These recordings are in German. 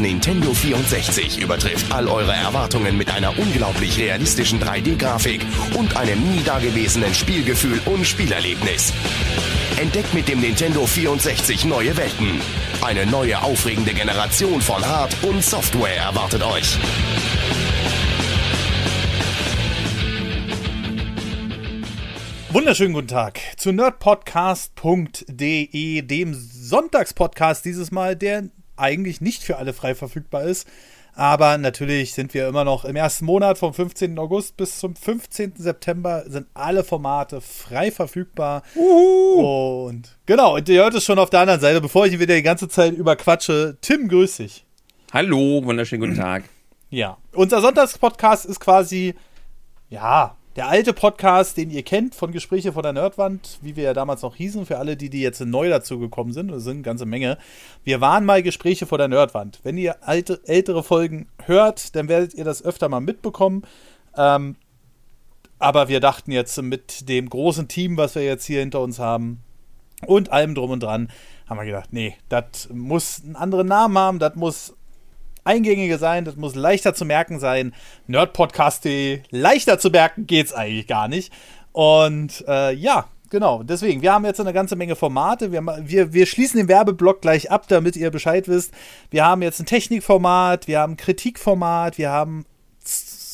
Nintendo 64 übertrifft all eure Erwartungen mit einer unglaublich realistischen 3D-Grafik und einem nie dagewesenen Spielgefühl und Spielerlebnis. Entdeckt mit dem Nintendo 64 neue Welten. Eine neue aufregende Generation von Hard- und Software erwartet euch. Wunderschönen guten Tag zu nerdpodcast.de, dem Sonntagspodcast dieses Mal, der eigentlich nicht für alle frei verfügbar ist. Aber natürlich sind wir immer noch im ersten Monat vom 15. August bis zum 15. September sind alle Formate frei verfügbar. Uhu. Und genau, und ihr hört es schon auf der anderen Seite, bevor ich wieder die ganze Zeit überquatsche. Tim, grüß dich. Hallo, wunderschönen guten Tag. Ja, unser Sonntagspodcast ist quasi, ja, der alte Podcast, den ihr kennt von Gespräche von der Nerdwand, wie wir ja damals noch hießen, für alle, die, die jetzt neu dazu gekommen sind, das sind eine ganze Menge. Wir waren mal Gespräche vor der Nerdwand. Wenn ihr alte, ältere Folgen hört, dann werdet ihr das öfter mal mitbekommen. Ähm, aber wir dachten jetzt mit dem großen Team, was wir jetzt hier hinter uns haben und allem drum und dran, haben wir gedacht, nee, das muss einen anderen Namen haben, das muss eingängiger sein, das muss leichter zu merken sein. Nerdpodcast.de, leichter zu merken geht's eigentlich gar nicht. Und äh, ja, genau, deswegen, wir haben jetzt eine ganze Menge Formate. Wir, wir, wir schließen den Werbeblock gleich ab, damit ihr Bescheid wisst. Wir haben jetzt ein Technikformat, wir haben ein Kritikformat, wir haben,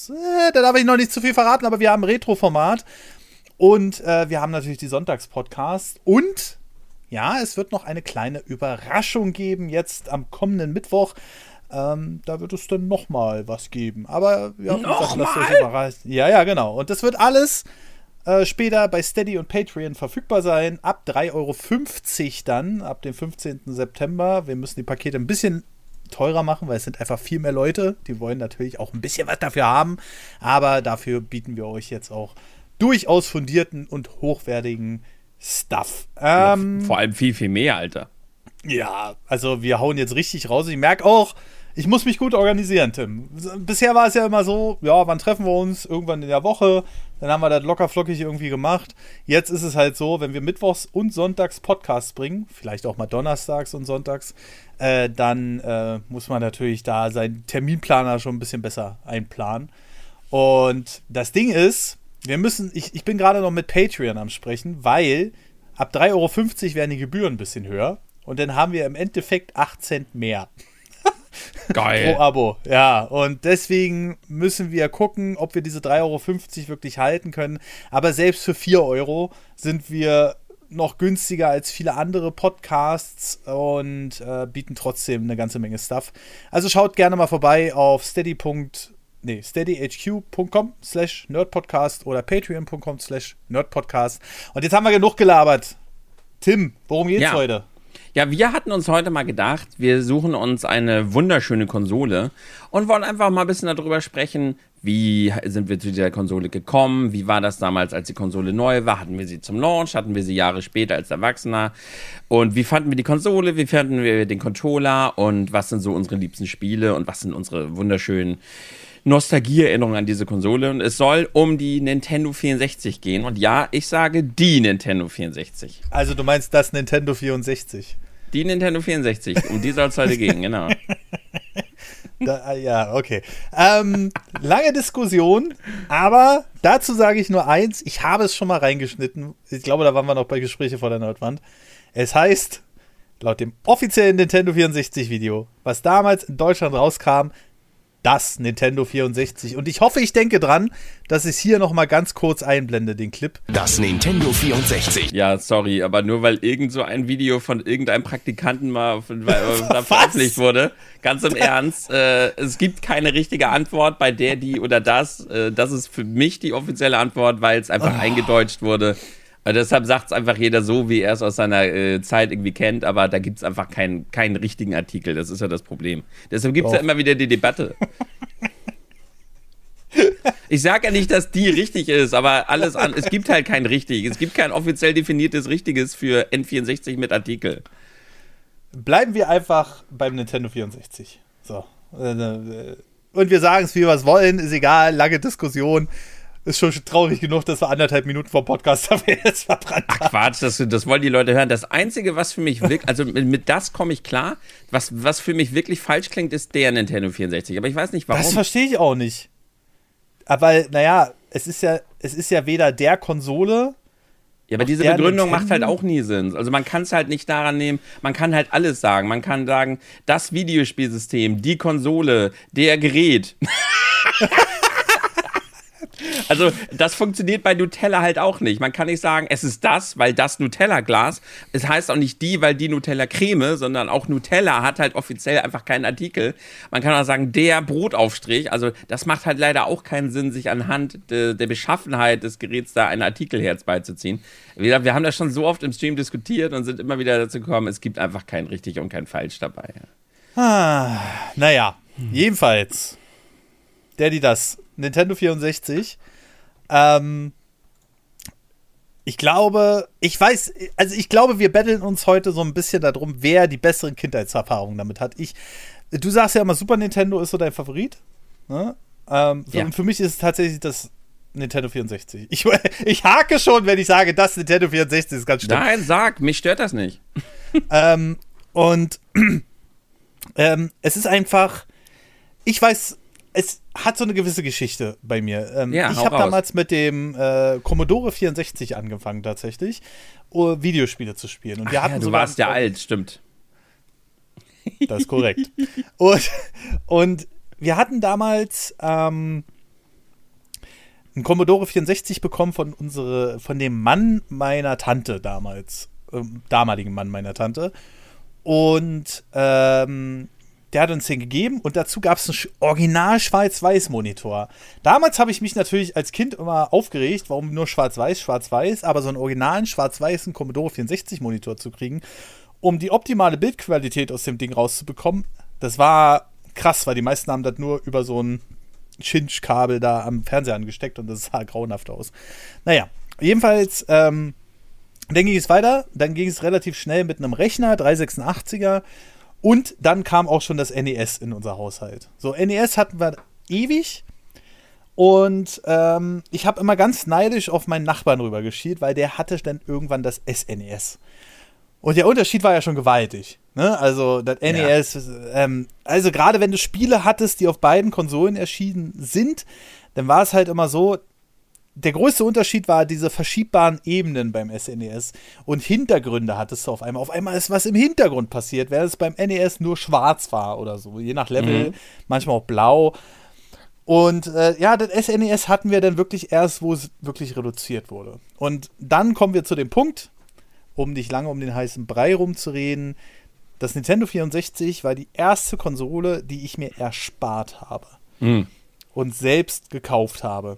äh, da darf ich noch nicht zu viel verraten, aber wir haben ein Retroformat. Und äh, wir haben natürlich die Sonntagspodcast. Und ja, es wird noch eine kleine Überraschung geben jetzt am kommenden Mittwoch. Ähm, da wird es dann nochmal was geben. Aber ja, noch lasst euch überraschen. Ja, ja, genau. Und das wird alles äh, später bei Steady und Patreon verfügbar sein. Ab 3,50 Euro dann, ab dem 15. September. Wir müssen die Pakete ein bisschen teurer machen, weil es sind einfach viel mehr Leute. Die wollen natürlich auch ein bisschen was dafür haben. Aber dafür bieten wir euch jetzt auch durchaus fundierten und hochwertigen Stuff. Ähm, ja, vor allem viel, viel mehr, Alter. Ja, also wir hauen jetzt richtig raus. Ich merke auch, ich muss mich gut organisieren, Tim. Bisher war es ja immer so, ja, wann treffen wir uns? Irgendwann in der Woche. Dann haben wir das locker flockig irgendwie gemacht. Jetzt ist es halt so, wenn wir mittwochs und sonntags Podcasts bringen, vielleicht auch mal donnerstags und sonntags, äh, dann äh, muss man natürlich da seinen Terminplaner schon ein bisschen besser einplanen. Und das Ding ist, wir müssen, ich, ich bin gerade noch mit Patreon am Sprechen, weil ab 3,50 Euro werden die Gebühren ein bisschen höher. Und dann haben wir im Endeffekt 8 Cent mehr. Geil. Pro Abo, ja. Und deswegen müssen wir gucken, ob wir diese 3,50 Euro wirklich halten können. Aber selbst für 4 Euro sind wir noch günstiger als viele andere Podcasts und äh, bieten trotzdem eine ganze Menge Stuff. Also schaut gerne mal vorbei auf steady. Nee, steadyhq.com slash nerdpodcast oder patreon.com slash nerdpodcast. Und jetzt haben wir genug gelabert. Tim, worum geht's ja. heute? Ja, wir hatten uns heute mal gedacht, wir suchen uns eine wunderschöne Konsole und wollen einfach mal ein bisschen darüber sprechen, wie sind wir zu dieser Konsole gekommen, wie war das damals, als die Konsole neu war, hatten wir sie zum Launch, hatten wir sie Jahre später als Erwachsener und wie fanden wir die Konsole, wie fanden wir den Controller und was sind so unsere liebsten Spiele und was sind unsere wunderschönen Nostalgieerinnerung an diese Konsole und es soll um die Nintendo 64 gehen. Und ja, ich sage die Nintendo 64. Also du meinst das Nintendo 64? Die Nintendo 64, um die soll es heute gehen, genau. Da, ah, ja, okay. Ähm, lange Diskussion, aber dazu sage ich nur eins. Ich habe es schon mal reingeschnitten. Ich glaube, da waren wir noch bei Gespräche vor der Nordwand. Es heißt, laut dem offiziellen Nintendo 64 Video, was damals in Deutschland rauskam, das Nintendo 64. Und ich hoffe, ich denke dran, dass ich es hier noch mal ganz kurz einblende, den Clip. Das Nintendo 64. Ja, sorry, aber nur weil irgend so ein Video von irgendeinem Praktikanten mal veröffentlicht wurde, ganz im Ernst, äh, es gibt keine richtige Antwort bei der, die oder das. Äh, das ist für mich die offizielle Antwort, weil es einfach oh. eingedeutscht wurde. Also deshalb sagt es einfach jeder so, wie er es aus seiner äh, Zeit irgendwie kennt, aber da gibt es einfach keinen, keinen richtigen Artikel. Das ist ja das Problem. Deshalb gibt es ja immer wieder die Debatte. Ich sage ja nicht, dass die richtig ist, aber alles an, es gibt halt kein richtig. Es gibt kein offiziell definiertes Richtiges für N64 mit Artikel. Bleiben wir einfach beim Nintendo 64. So. Äh, und wir sagen es, wie wir es wollen, ist egal, lange Diskussion. Ist schon traurig genug, dass wir anderthalb Minuten vor Podcast dafür jetzt verbrannt Ach haben. Quatsch, das, das wollen die Leute hören. Das Einzige, was für mich wirklich, also mit, mit das komme ich klar, was, was für mich wirklich falsch klingt, ist der Nintendo 64. Aber ich weiß nicht warum. Das verstehe ich auch nicht. Aber naja, es ist ja, es ist ja weder der Konsole. Ja, aber diese Begründung macht halt auch nie Sinn. Also man kann es halt nicht daran nehmen, man kann halt alles sagen. Man kann sagen, das Videospielsystem, die Konsole, der Gerät. Also, das funktioniert bei Nutella halt auch nicht. Man kann nicht sagen, es ist das, weil das Nutella-Glas. Es heißt auch nicht die, weil die Nutella-Creme, sondern auch Nutella hat halt offiziell einfach keinen Artikel. Man kann auch sagen, der Brotaufstrich. Also, das macht halt leider auch keinen Sinn, sich anhand de, der Beschaffenheit des Geräts da einen Artikelherz beizuziehen. Gesagt, wir haben das schon so oft im Stream diskutiert und sind immer wieder dazu gekommen, es gibt einfach kein richtig und kein falsch dabei. Ah, naja, jedenfalls. Der, die das. Nintendo 64. Ähm, ich glaube, ich weiß, also ich glaube, wir betteln uns heute so ein bisschen darum, wer die besseren Kindheitserfahrungen damit hat. Ich, du sagst ja immer, Super Nintendo ist so dein Favorit. Ne? Ähm, für, Ja. Und für mich ist es tatsächlich das Nintendo 64. Ich, ich hake schon, wenn ich sage, das Nintendo 64 ist ganz schlimm. Nein, sag, mich stört das nicht. Ähm, und ähm, es ist einfach, ich weiß, es hat so eine gewisse Geschichte bei mir. Ähm, Ja, ich habe damals mit dem äh, Commodore 64 angefangen tatsächlich, uh, Videospiele zu spielen. Und wir Ach hatten ja, du warst ja alt, stimmt. Das ist korrekt. und, und wir hatten damals ähm, einen Commodore 64 bekommen von unsere, von dem Mann meiner Tante damals, ähm, damaligen Mann meiner Tante. Und ähm, der hat uns den gegeben und dazu gab es einen original Schwarz-Weiß-Monitor. Damals habe ich mich natürlich als Kind immer aufgeregt, warum nur Schwarz-Weiß, Schwarz-Weiß, aber so einen originalen schwarz-weißen Commodore 64-Monitor zu kriegen, um die optimale Bildqualität aus dem Ding rauszubekommen, das war krass, weil die meisten haben das nur über so ein Chinch-Kabel da am Fernseher angesteckt und das sah grauenhaft aus. Naja, jedenfalls, ähm, dann ging es weiter, dann ging es relativ schnell mit einem Rechner, 386er und dann kam auch schon das NES in unser Haushalt. So, NES hatten wir ewig und ähm, ich habe immer ganz neidisch auf meinen Nachbarn rüber geschielt, weil der hatte dann irgendwann das SNES. Und der Unterschied war ja schon gewaltig. Ne? Also das NES, ähm, also gerade wenn du Spiele hattest, die auf beiden Konsolen erschienen sind, dann war es halt immer so, der größte Unterschied war diese verschiebbaren Ebenen beim SNES und Hintergründe hattest du auf einmal. Auf einmal ist was im Hintergrund passiert, während es beim NES nur schwarz war oder so, je nach Level, manchmal auch blau. Und äh, ja, das SNES hatten wir dann wirklich erst, wo es wirklich reduziert wurde. Und dann kommen wir zu dem Punkt, um nicht lange um den heißen Brei rumzureden. Das Nintendo 64 war die erste Konsole, die ich mir erspart habe Hm. und selbst gekauft habe.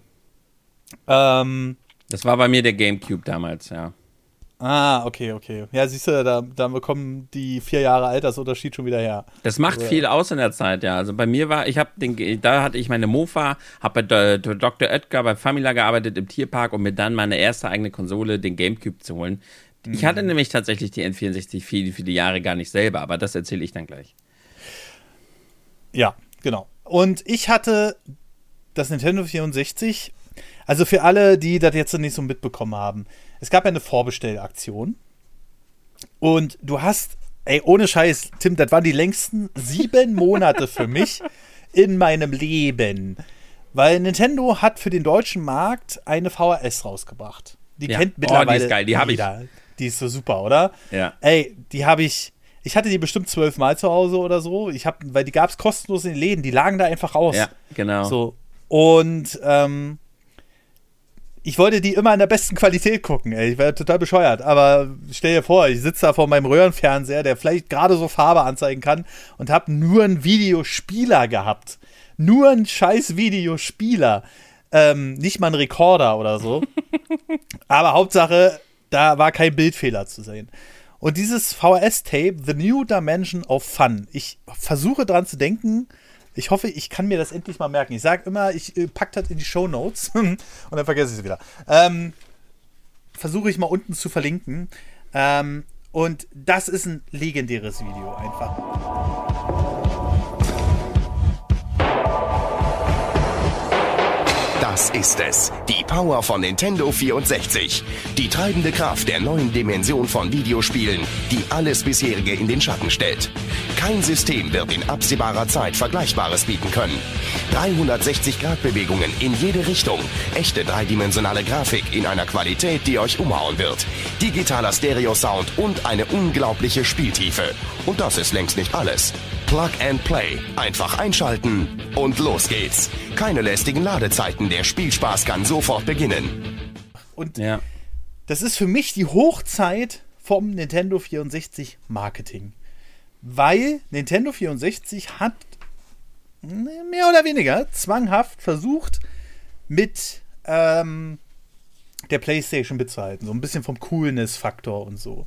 Ähm, Das war bei mir der Gamecube damals, ja. ah, okay, okay. Ja, siehst du, da, da bekommen die vier Jahre Altersunterschied schon wieder her. Das macht viel aus in der Zeit, ja. Also bei mir war, ich habe den, da hatte ich meine Mofa, habe bei Dr. Oetker bei Famila gearbeitet im Tierpark, um mir dann meine erste eigene Konsole, den Gamecube, zu holen. Ich hatte nämlich tatsächlich die N64 viele, viele Jahre gar nicht selber, aber das erzähle ich dann gleich. Ja, genau. Und ich hatte das Nintendo 64, also für alle, die das jetzt nicht so mitbekommen haben, es gab ja eine Vorbestellaktion. Und du hast, ey, ohne Scheiß, Tim, das waren die längsten sieben Monate für mich in meinem Leben. Weil Nintendo hat für den deutschen Markt eine VHS rausgebracht. Die Ja. kennt Oh, die mittlerweile ist geil, die hab ich. Die ist so super, oder? Ja. Ey, die habe ich. Ich hatte die bestimmt zwölfmal zu Hause oder so. Ich hab, weil die gab es kostenlos in den Läden. Die lagen da einfach aus. Ja, genau. So. Und ähm, ich wollte die immer in der besten Qualität gucken. Ey. Ich wäre total bescheuert. Aber stell dir vor, ich sitze da vor meinem Röhrenfernseher, der vielleicht gerade so Farbe anzeigen kann und habe nur einen Videospieler gehabt. Nur einen scheiß Videospieler. Ähm, nicht mal einen Rekorder oder so. Aber Hauptsache, da war kein Bildfehler zu sehen. Und dieses VHS-Tape, The New Dimension of Fun, ich versuche dran zu denken. Ich hoffe, ich kann mir das endlich mal merken. Ich sage immer, ich äh, pack das in die Show Notes und dann vergesse ich es wieder. Ähm, versuche ich mal unten zu verlinken. Ähm, und das ist ein legendäres Video einfach. Das ist es. Die Power von Nintendo 64. Die treibende Kraft der neuen Dimension von Videospielen, die alles bisherige in den Schatten stellt. Kein System wird in absehbarer Zeit Vergleichbares bieten können. 360-Grad-Bewegungen in jede Richtung. Echte dreidimensionale Grafik in einer Qualität, die euch umhauen wird. Digitaler Stereo-Sound und eine unglaubliche Spieltiefe. Und das ist längst nicht alles. Plug and Play. Einfach einschalten und los geht's. Keine lästigen Ladezeiten, der Spielspaß kann sofort beginnen. Und Ja. das ist für mich die Hochzeit vom Nintendo 64 Marketing. Weil Nintendo 64 hat ne, mehr oder weniger zwanghaft versucht, mit ähm, der PlayStation mitzuhalten. So ein bisschen vom Coolness-Faktor und so.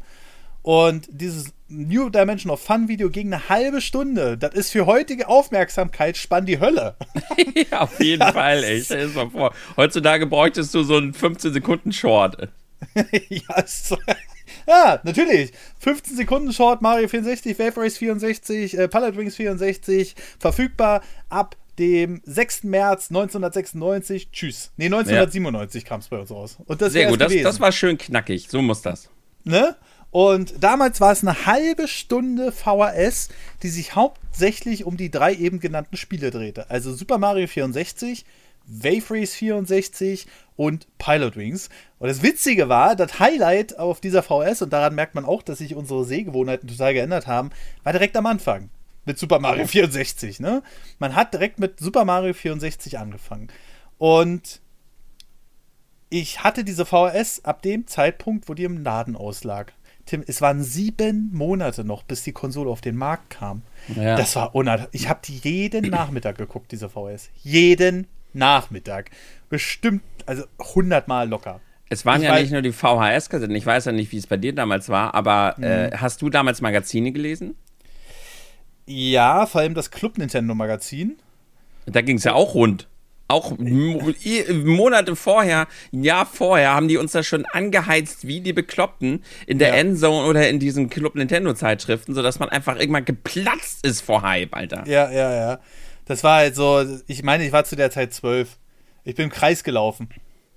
Und dieses New Dimension of Fun Video ging eine halbe Stunde. Das ist für heutige Aufmerksamkeitsspann die Hölle. ja, auf jeden Fall, ey. Stell dir mal vor. Heutzutage bräuchtest du so einen 15-Sekunden-Short. ja, ist, ja, natürlich. 15 Sekunden Short, Mario 64, Wave Race 64, äh, Palette Wings 64, verfügbar ab dem 6. März 1996. Tschüss. Nee, 1997 kam es bei uns raus. Und das Sehr gut, das, das war schön knackig. So muss das. ne? Und damals war es eine halbe Stunde VHS, die sich hauptsächlich um die drei eben genannten Spiele drehte. Also Super Mario 64, Wave Race 64 und Pilot Wings. Und das Witzige war, das Highlight auf dieser VHS, und daran merkt man auch, dass sich unsere Sehgewohnheiten total geändert haben, war direkt am Anfang mit Super Mario 64. Ne? Man hat direkt mit Super Mario 64 angefangen. Und ich hatte diese VHS ab dem Zeitpunkt, wo die im Laden auslag. Tim, es waren sieben Monate noch, bis die Konsole auf den Markt kam. Ja. Das war unerhört. Ich habe die jeden Nachmittag geguckt, diese VHS. Jeden Nachmittag. Bestimmt, also 100 Mal locker. Es waren Ich ja weiß- nicht nur die VHS-Kassetten. Ich weiß ja nicht, wie es bei dir damals war, aber Mhm. äh, hast du damals Magazine gelesen? Ja, vor allem das Club Nintendo Magazin. Da ging es ja auch rund. Auch Monate vorher, ein Jahr vorher, haben die uns da schon angeheizt wie die Bekloppten in der Ja. Endzone oder in diesen Club Nintendo-Zeitschriften, sodass man einfach irgendwann geplatzt ist vor Hype, Alter. Ja, ja, ja. Das war halt so, ich meine, ich war zu der Zeit zwölf. Ich bin im Kreis gelaufen.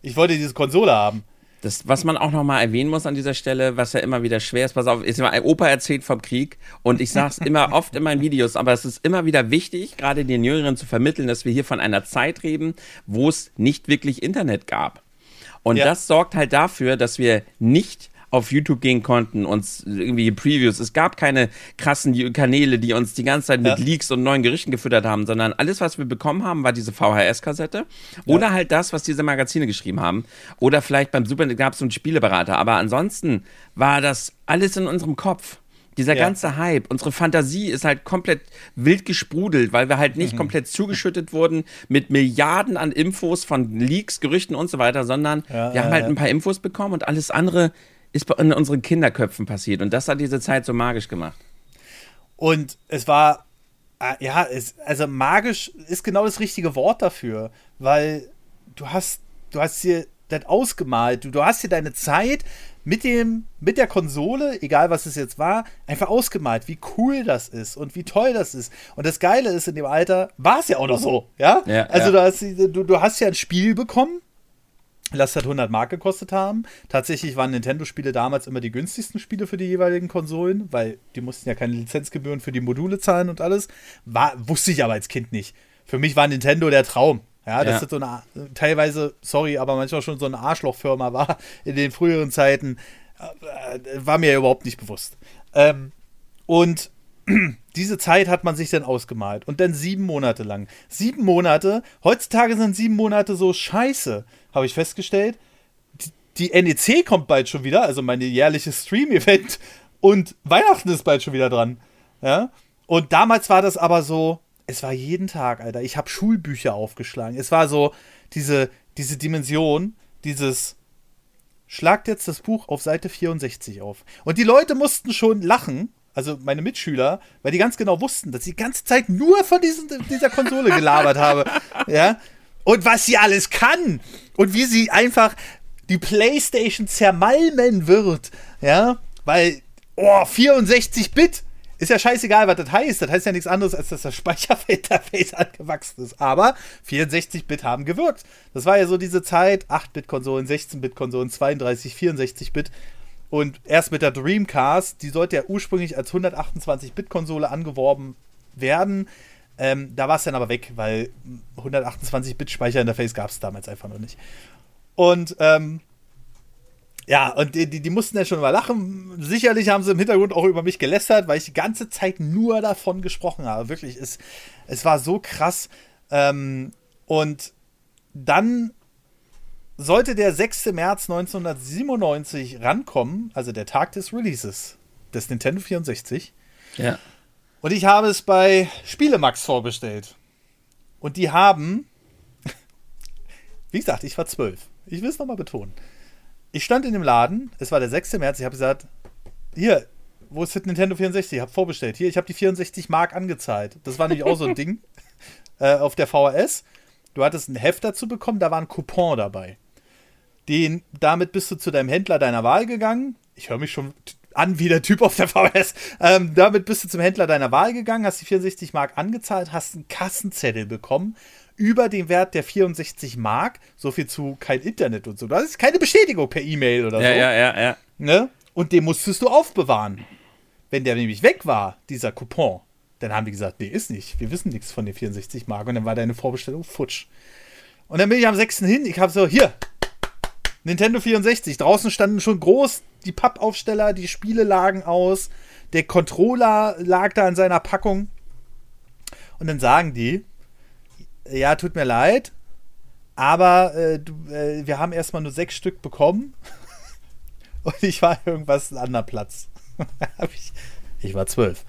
Ich wollte diese Konsole haben. Das, was man auch nochmal erwähnen muss an dieser Stelle, was ja immer wieder schwer ist, pass auf, ist immer, Opa erzählt vom Krieg und ich sag's immer oft in meinen Videos, aber es ist immer wieder wichtig, gerade den Jüngeren zu vermitteln, dass wir hier von einer Zeit reden, wo es nicht wirklich Internet gab. Und Ja. das sorgt halt dafür, dass wir nicht auf YouTube gehen konnten, uns irgendwie Previews. Es gab keine krassen Kanäle, die uns die ganze Zeit mit Ja. Leaks und neuen Gerüchten gefüttert haben, sondern alles, was wir bekommen haben, war diese VHS-Kassette oder halt das, was diese Magazine geschrieben haben. Oder vielleicht beim Super gab es so einen Spieleberater. Aber ansonsten war das alles in unserem Kopf. Dieser Ja. ganze Hype, unsere Fantasie ist halt komplett wild gesprudelt, weil wir halt Mhm. nicht komplett zugeschüttet wurden mit Milliarden an Infos von Leaks, Gerüchten und so weiter, sondern Ja, wir haben ja, halt ja. ein paar Infos bekommen und alles andere ist in unseren Kinderköpfen passiert. Und das hat diese Zeit so magisch gemacht. Und es war, äh, ja, es, also magisch ist genau das richtige Wort dafür, weil du hast, du hast dir das ausgemalt, du, du hast dir deine Zeit mit dem, mit der Konsole, egal was es jetzt war, einfach ausgemalt, wie cool das ist und wie toll das ist. Und das Geile ist, in dem Alter war es ja auch noch so, ja? Ja, also ja. Du, hast, du, du hast ja ein Spiel bekommen, Lass halt 100 Mark gekostet haben. Tatsächlich waren Nintendo-Spiele damals immer die günstigsten Spiele für die jeweiligen Konsolen, weil die mussten ja keine Lizenzgebühren für die Module zahlen und alles. War, wusste ich aber als Kind nicht. Für mich war Nintendo der Traum. Ja, dass Ja. das so eine, teilweise, sorry, aber manchmal schon so eine Arschlochfirma war in den früheren Zeiten, äh, war mir überhaupt nicht bewusst. Ähm, und diese Zeit hat man sich dann ausgemalt. Und dann sieben Monate lang. Sieben Monate. Heutzutage sind sieben Monate so scheiße, habe ich festgestellt. Die, die NEC kommt bald schon wieder, also meine jährliche Stream-Event. Und Weihnachten ist bald schon wieder dran. Ja. Und damals war das aber so, es war jeden Tag, Alter. Ich habe Schulbücher aufgeschlagen. Es war so diese, diese Dimension, dieses schlagt jetzt das Buch auf Seite 64 auf. Und die Leute mussten schon lachen, also meine Mitschüler, weil die ganz genau wussten, dass ich die ganze Zeit nur von diesen, dieser Konsole gelabert habe. Ja. Und was sie alles kann. Und wie sie einfach die Playstation zermalmen wird. Ja. Weil, oh, 64-Bit. Ist ja scheißegal, was das heißt. Das heißt ja nichts anderes, als dass das Speicherfeldinterface angewachsen ist. Aber 64-Bit haben gewirkt. Das war ja so diese Zeit, 8-Bit-Konsolen, 16-Bit-Konsolen, 32, 64-Bit. Und erst mit der Dreamcast, die sollte ja ursprünglich als 128-Bit-Konsole angeworben werden. Ähm, da war es dann aber weg, weil 128-Bit-Speicherinterface gab es damals einfach noch nicht. Und ähm, ja, und die, die, die, mussten ja schon mal lachen. Sicherlich haben sie im Hintergrund auch über mich gelästert, weil ich die ganze Zeit nur davon gesprochen habe. Wirklich, es, es war so krass. Ähm, und dann sollte der 6. März 1997 rankommen, also der Tag des Releases des Nintendo 64. Ja. Und ich habe es bei Spielemax vorbestellt. Und die haben, wie gesagt, ich war zwölf. Ich will es nochmal betonen. Ich stand in dem Laden, es war der 6. März, ich habe gesagt, hier, wo ist das Nintendo 64? Ich habe vorbestellt. Hier, ich habe die 64 Mark angezahlt. Das war nämlich auch so ein Ding äh, auf der VHS. Du hattest ein Heft dazu bekommen, da war ein Coupon dabei. Den, damit bist du zu deinem Händler deiner Wahl gegangen. Ich höre mich schon an wie der Typ auf der VHS. Ähm, damit bist du zum Händler deiner Wahl gegangen, hast die 64 Mark angezahlt, hast einen Kassenzettel bekommen über den Wert der 64 Mark. So viel zu kein Internet und so. Das ist keine Bestätigung per E-Mail oder ja, so. Ja, ja, ja. Ne? Und den musstest du aufbewahren. Wenn der nämlich weg war, dieser Coupon, dann haben die gesagt, nee, ist nicht. Wir wissen nichts von den 64 Mark. Und dann war deine Vorbestellung futsch. Und dann bin ich am 6. hin. Ich habe so, hier, Nintendo 64. Draußen standen schon groß die Pappaufsteller, die Spiele lagen aus, der Controller lag da in seiner Packung. Und dann sagen die, ja, tut mir leid, aber äh, du, äh, wir haben erstmal nur sechs Stück bekommen. Und ich war irgendwas ein anderer Platz. ich, ich war zwölf.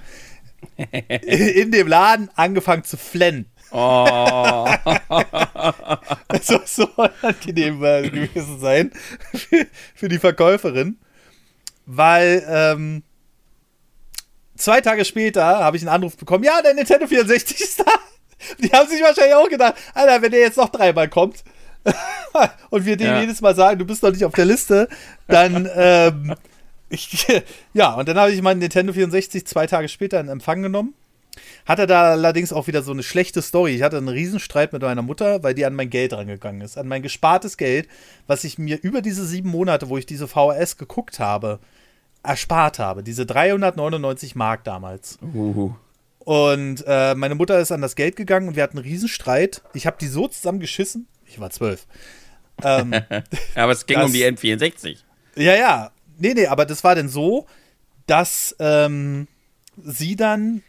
In dem Laden angefangen zu flennen. Oh. Das soll so unangenehm gewesen sein für, für, die Verkäuferin. Weil ähm, zwei Tage später habe ich einen Anruf bekommen, ja, der Nintendo 64 ist da. Die haben sich wahrscheinlich auch gedacht, Alter, wenn der jetzt noch dreimal kommt und wir dem ja. jedes Mal sagen, du bist noch nicht auf der Liste, dann ähm, ich, ja, und dann habe ich meinen Nintendo 64 zwei Tage später in Empfang genommen. Hatte da allerdings auch wieder so eine schlechte Story. Ich hatte einen Riesenstreit mit meiner Mutter, weil die an mein Geld rangegangen ist. An mein gespartes Geld, was ich mir über diese sieben Monate, wo ich diese VHS geguckt habe, erspart habe. Diese 399 Mark damals. Uh. Und äh, meine Mutter ist an das Geld gegangen und wir hatten einen Riesenstreit. Ich habe die so zusammengeschissen. Ich war zwölf. Ähm, aber es ging das, um die N64. Ja, ja. Nee, nee, aber das war denn so, dass ähm, sie dann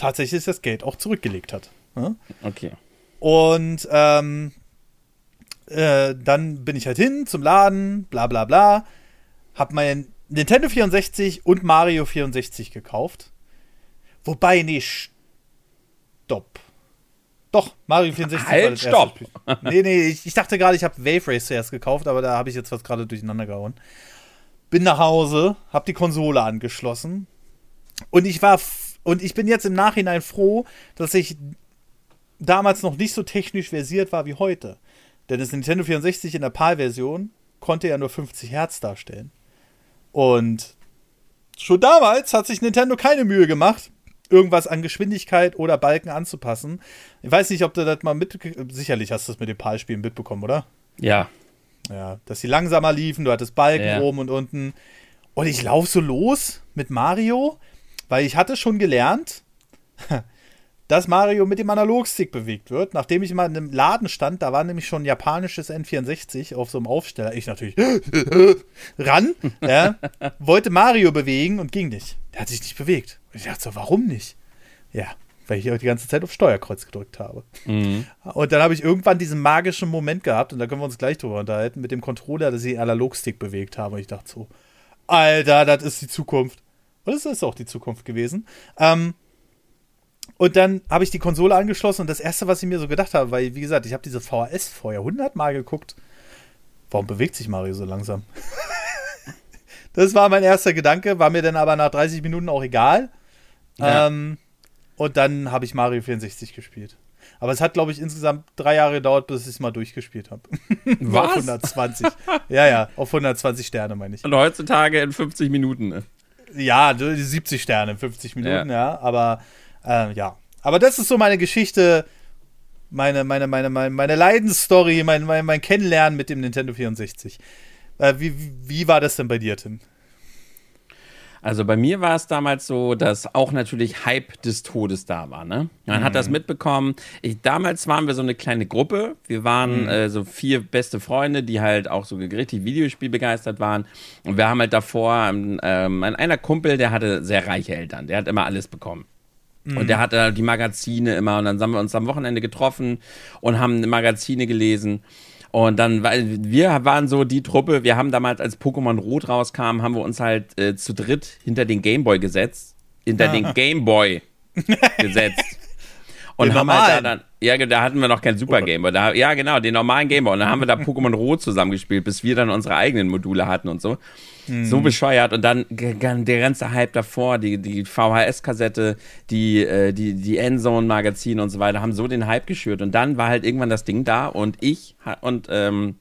tatsächlich das Geld auch zurückgelegt hat. Ja? Okay. Und ähm, äh, dann bin ich halt hin zum Laden, bla bla bla. Hab mein Nintendo 64 und Mario 64 gekauft. Wobei, nee, stopp. Doch, Mario 64 halt, war das stopp. Spiel. Nee, nee, ich, ich dachte gerade, ich habe Wave Race zuerst gekauft, aber da habe ich jetzt was gerade durcheinander gehauen. Bin nach Hause, hab die Konsole angeschlossen und ich war und ich bin jetzt im Nachhinein froh, dass ich damals noch nicht so technisch versiert war wie heute. Denn das Nintendo 64 in der PAL-Version konnte ja nur 50 Hertz darstellen. Und schon damals hat sich Nintendo keine Mühe gemacht, irgendwas an Geschwindigkeit oder Balken anzupassen. Ich weiß nicht, ob du das mal mit. Sicherlich hast du das mit den PAL-Spielen mitbekommen, oder? Ja. Ja, dass sie langsamer liefen, du hattest Balken ja. oben und unten. Und ich laufe so los mit Mario, weil ich hatte schon gelernt, dass Mario mit dem Analogstick bewegt wird. Nachdem ich mal in einem Laden stand, da war nämlich schon ein japanisches N64 auf so einem Aufsteller. Ich natürlich ran, ja, wollte Mario bewegen und ging nicht. Der hat sich nicht bewegt. Und ich dachte so, warum nicht? Ja, weil ich die ganze Zeit auf Steuerkreuz gedrückt habe. Mhm. Und dann habe ich irgendwann diesen magischen Moment gehabt, und da können wir uns gleich drüber unterhalten, mit dem Controller, dass ich den Analogstick bewegt habe. Und ich dachte so, Alter, das ist die Zukunft. Und es ist auch die Zukunft gewesen. Ähm, und dann habe ich die Konsole angeschlossen und das erste, was ich mir so gedacht habe, weil, wie gesagt, ich habe diese VHS vorher hundertmal geguckt. Warum bewegt sich Mario so langsam? das war mein erster Gedanke, war mir dann aber nach 30 Minuten auch egal. Ja. Ähm, und dann habe ich Mario 64 gespielt. Aber es hat, glaube ich, insgesamt drei Jahre gedauert, bis ich es mal durchgespielt habe. Was? auf 120. ja, ja, auf 120 Sterne, meine ich. Und heutzutage in 50 Minuten. Ne? Ja, 70 Sterne, 50 Minuten, ja, ja aber äh, ja. Aber das ist so meine Geschichte, meine, meine, meine, meine, meine Leidensstory, mein, mein, mein Kennenlernen mit dem Nintendo 64. Äh, wie, wie war das denn bei dir, Tim? Also bei mir war es damals so, dass auch natürlich Hype des Todes da war. Ne? Man mhm. hat das mhm. mitbekommen. Ich, damals waren wir so eine kleine Gruppe. Wir waren mhm. äh, so vier beste Freunde, die halt auch so richtig Videospielbegeistert waren. Und wir haben halt davor ähm, ähm, einer Kumpel, der hatte sehr reiche Eltern. Der hat immer alles bekommen. Mhm. Und der hatte die Magazine immer. Und dann haben wir uns am Wochenende getroffen und haben Magazine gelesen. Und dann, weil wir waren so die Truppe, wir haben damals, als Pokémon Rot rauskam, haben wir uns halt äh, zu dritt hinter den Gameboy gesetzt. Hinter ja. den Gameboy gesetzt. Und den haben halt da dann, ja, da hatten wir noch kein Super Gameboy. Da, ja, genau, den normalen Gameboy. Und dann haben wir da Pokémon Rot zusammengespielt, bis wir dann unsere eigenen Module hatten und so. Mhm. So bescheuert. Und dann der ganze Hype davor, die, die VHS-Kassette, die, äh, die, die Endzone-Magazine und so weiter, haben so den Hype geschürt. Und dann war halt irgendwann das Ding da und ich und ähm,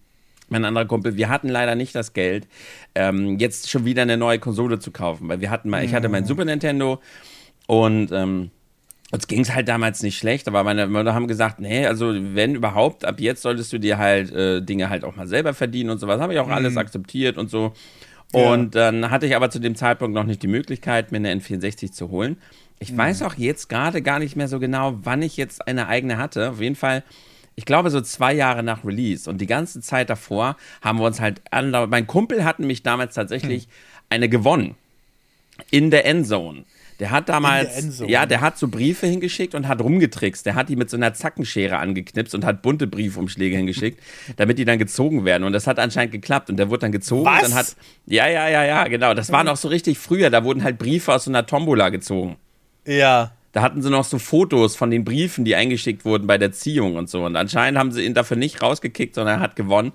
mein anderer Kumpel, wir hatten leider nicht das Geld, ähm, jetzt schon wieder eine neue Konsole zu kaufen, weil wir hatten mal, ich hatte mein mhm. Super Nintendo und ähm, uns ging es halt damals nicht schlecht, aber meine Mutter haben gesagt, nee, also wenn überhaupt, ab jetzt solltest du dir halt äh, Dinge halt auch mal selber verdienen und sowas. Habe ich auch mhm. alles akzeptiert und so. Und dann hatte ich aber zu dem Zeitpunkt noch nicht die Möglichkeit, mir eine N64 zu holen. Ich mhm. weiß auch jetzt gerade gar nicht mehr so genau, wann ich jetzt eine eigene hatte. Auf jeden Fall, ich glaube so zwei Jahre nach Release. Und die ganze Zeit davor haben wir uns halt, mein Kumpel hat mich damals tatsächlich mhm. eine gewonnen. In der Endzone. Der hat damals, ja, der hat so Briefe hingeschickt und hat rumgetrickst. Der hat die mit so einer Zackenschere angeknipst und hat bunte Briefumschläge hingeschickt, damit die dann gezogen werden. Und das hat anscheinend geklappt. Und der wurde dann gezogen. Was? Dann hat, ja, ja, ja, ja, genau. Das war noch so richtig früher. Da wurden halt Briefe aus so einer Tombola gezogen. Ja. Da hatten sie noch so Fotos von den Briefen, die eingeschickt wurden bei der Ziehung und so. Und anscheinend haben sie ihn dafür nicht rausgekickt, sondern er hat gewonnen.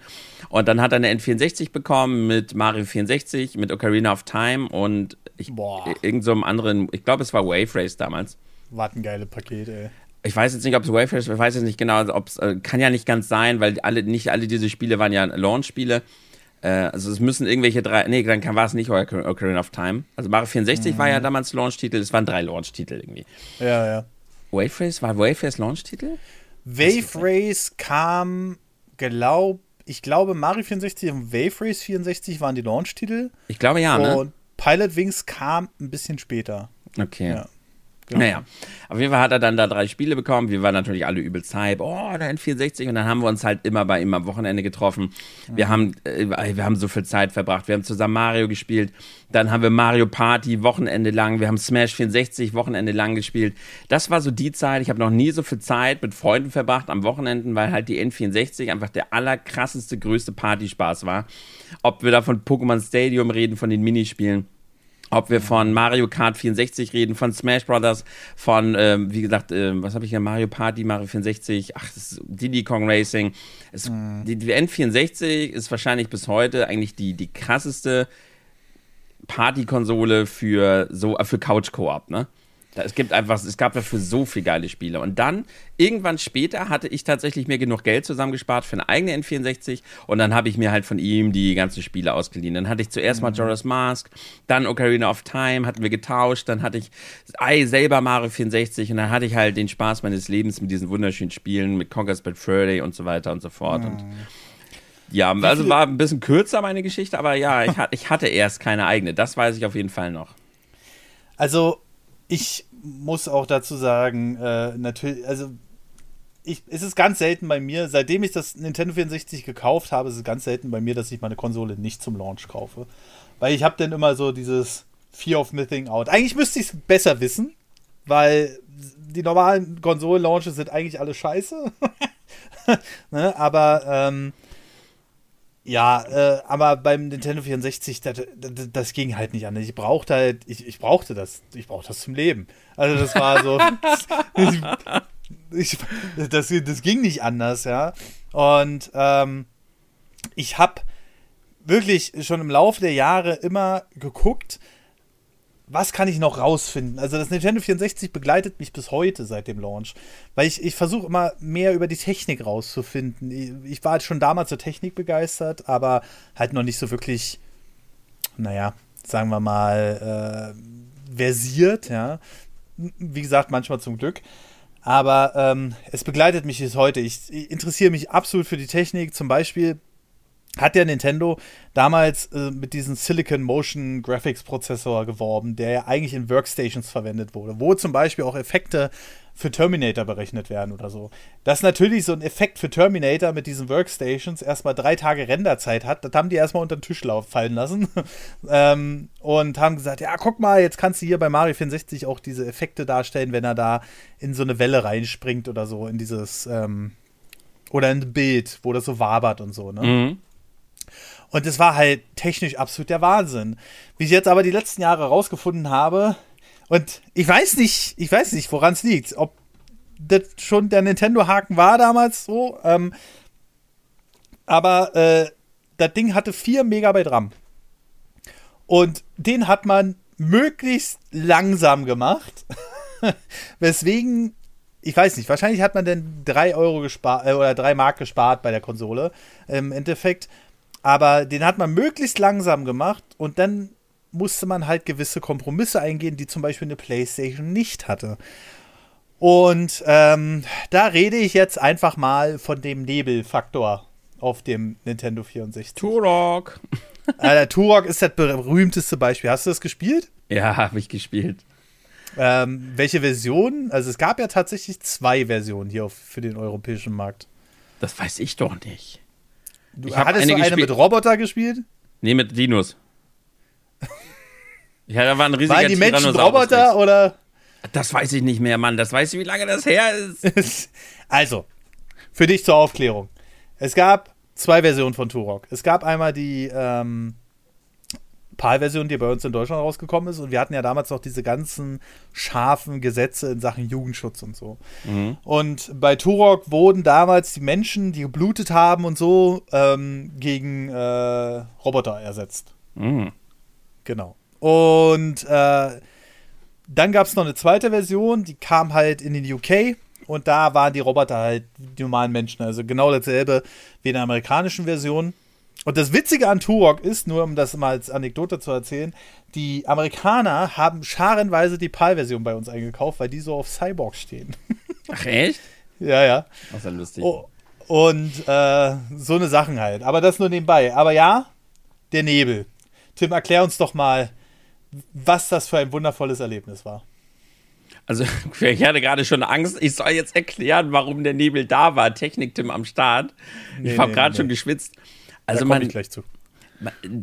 Und dann hat er eine N64 bekommen mit Mario 64, mit Ocarina of Time und ich, irgend so einem anderen, ich glaube, es war Wave Race damals. War ein geiles Paket, ey. Ich weiß jetzt nicht, ob es Wave Race, ich weiß jetzt nicht genau, ob es, äh, kann ja nicht ganz sein, weil alle, nicht alle diese Spiele waren ja Launch-Spiele. Äh, also es müssen irgendwelche drei, nee, dann war es nicht Ocarina of Time. Also Mario 64 mhm. war ja mhm. damals Launch-Titel, es waren drei Launch-Titel irgendwie. Ja, ja. Wave Race, war Wave Race Launch-Titel? Wave Race kam, glaub, ich glaube Mario 64 und Wave Race 64 waren die Launch-Titel. Ich glaube ja, ne? Pilot Wings kam ein bisschen später. Okay. Ja. Genau. Naja, auf jeden Fall hat er dann da drei Spiele bekommen. Wir waren natürlich alle übel Hype. Oh, der N64. Und dann haben wir uns halt immer bei ihm am Wochenende getroffen. Wir, mhm. haben, äh, wir haben so viel Zeit verbracht. Wir haben zusammen Mario gespielt. Dann haben wir Mario Party Wochenende lang. Wir haben Smash 64 Wochenende lang gespielt. Das war so die Zeit. Ich habe noch nie so viel Zeit mit Freunden verbracht am Wochenenden, weil halt die N64 einfach der allerkrasseste, größte Partyspaß war. Ob wir da von Pokémon Stadium reden, von den Minispielen ob wir von Mario Kart 64 reden, von Smash Brothers, von, ähm, wie gesagt, ähm, was habe ich hier, Mario Party, Mario 64, ach, das ist Diddy Kong Racing. Es, mhm. die, die N64 ist wahrscheinlich bis heute eigentlich die, die krasseste Partykonsole für so für Couch Koop, ne? Es gibt einfach, es gab dafür so viele geile Spiele. Und dann, irgendwann später, hatte ich tatsächlich mir genug Geld zusammengespart für eine eigene N64 und dann habe ich mir halt von ihm die ganzen Spiele ausgeliehen. Dann hatte ich zuerst mhm. Majora's Mask, dann Ocarina of Time, hatten wir getauscht, dann hatte ich ei, selber Mario 64 und dann hatte ich halt den Spaß meines Lebens mit diesen wunderschönen Spielen, mit Conker's Bad Freddy und so weiter und so fort. Mhm. Und ja, also war ein bisschen kürzer meine Geschichte, aber ja, ich, ich hatte erst keine eigene. Das weiß ich auf jeden Fall noch. Also ich muss auch dazu sagen, äh, natürlich, also ich, es ist ganz selten bei mir, seitdem ich das Nintendo 64 gekauft habe, ist es ganz selten bei mir, dass ich meine Konsole nicht zum Launch kaufe. Weil ich habe dann immer so dieses Fear of Missing Out. Eigentlich müsste ich es besser wissen, weil die normalen Konsolen-Launches sind eigentlich alle scheiße. ne? Aber ähm, ja, äh, aber beim Nintendo 64, das, das, das, ging halt nicht an. Ich brauchte halt, ich, ich brauchte das, ich brauchte das zum Leben. Also das war so, ich, das, das ging nicht anders, ja. Und ähm, ich habe wirklich schon im Laufe der Jahre immer geguckt, was kann ich noch rausfinden? Also das Nintendo 64 begleitet mich bis heute seit dem Launch, weil ich, ich versuche immer mehr über die Technik rauszufinden. Ich, ich war halt schon damals zur Technik begeistert, aber halt noch nicht so wirklich, naja, sagen wir mal, äh, versiert, ja. Wie gesagt, manchmal zum Glück. Aber ähm, es begleitet mich bis heute. Ich, ich interessiere mich absolut für die Technik. Zum Beispiel hat der Nintendo damals äh, mit diesem Silicon Motion Graphics Prozessor geworben, der ja eigentlich in Workstations verwendet wurde, wo zum Beispiel auch Effekte für Terminator berechnet werden oder so. Dass natürlich so ein Effekt für Terminator mit diesen Workstations erstmal drei Tage Renderzeit hat, das haben die erstmal unter den Tisch fallen lassen ähm, und haben gesagt, ja, guck mal, jetzt kannst du hier bei Mario 64 auch diese Effekte darstellen, wenn er da in so eine Welle reinspringt oder so, in dieses, ähm, oder in ein Bild, wo das so wabert und so, ne? Mhm. Und es war halt technisch absolut der Wahnsinn. Wie ich jetzt aber die letzten Jahre herausgefunden habe, und ich weiß nicht, ich weiß nicht, woran es liegt. Ob das schon der Nintendo-Haken war damals so. Ähm, aber äh, das Ding hatte 4 Megabyte RAM. Und den hat man möglichst langsam gemacht. Weswegen, ich weiß nicht, wahrscheinlich hat man dann 3 Euro gespart äh, oder 3 Mark gespart bei der Konsole im Endeffekt. Aber den hat man möglichst langsam gemacht und dann musste man halt gewisse Kompromisse eingehen, die zum Beispiel eine PlayStation nicht hatte. Und ähm, da rede ich jetzt einfach mal von dem Nebelfaktor auf dem Nintendo 64. Turok. der Turok ist das berühmteste Beispiel. Hast du das gespielt? Ja, habe ich gespielt. Ähm, welche Version? Also es gab ja tatsächlich zwei Versionen hier auf, für den europäischen Markt. Das weiß ich doch nicht. Du ich hattest eine, du eine mit Roboter gespielt? Nee, mit Dinos. ja, da war ein riesiger Waren die Menschen Roboter oder? Das weiß ich nicht mehr, Mann. Das weiß ich, wie lange das her ist. also, für dich zur Aufklärung. Es gab zwei Versionen von Turok. Es gab einmal die ähm, PAL-Version, die bei uns in Deutschland rausgekommen ist. Und wir hatten ja damals noch diese ganzen scharfen Gesetze in Sachen Jugendschutz und so. Mhm. Und bei Turok wurden damals die Menschen, die geblutet haben und so, ähm, gegen äh, Roboter ersetzt. Mhm. Genau. Und äh, dann gab es noch eine zweite Version, die kam halt in den UK. Und da waren die Roboter halt die normalen Menschen. Also genau dasselbe wie in der amerikanischen Version. Und das Witzige an Turok ist, nur um das mal als Anekdote zu erzählen, die Amerikaner haben scharenweise die PAL-Version bei uns eingekauft, weil die so auf Cyborg stehen. Ach echt? ja, ja. Das ist ja lustig. Oh, und äh, so eine Sachen halt. Aber das nur nebenbei. Aber ja, der Nebel. Tim, erklär uns doch mal, was das für ein wundervolles Erlebnis war. Also, ich hatte gerade schon Angst, ich soll jetzt erklären, warum der Nebel da war. Technik-Tim am Start. Nee, ich habe nee, gerade nee. schon geschwitzt. Also da man, ich gleich zu.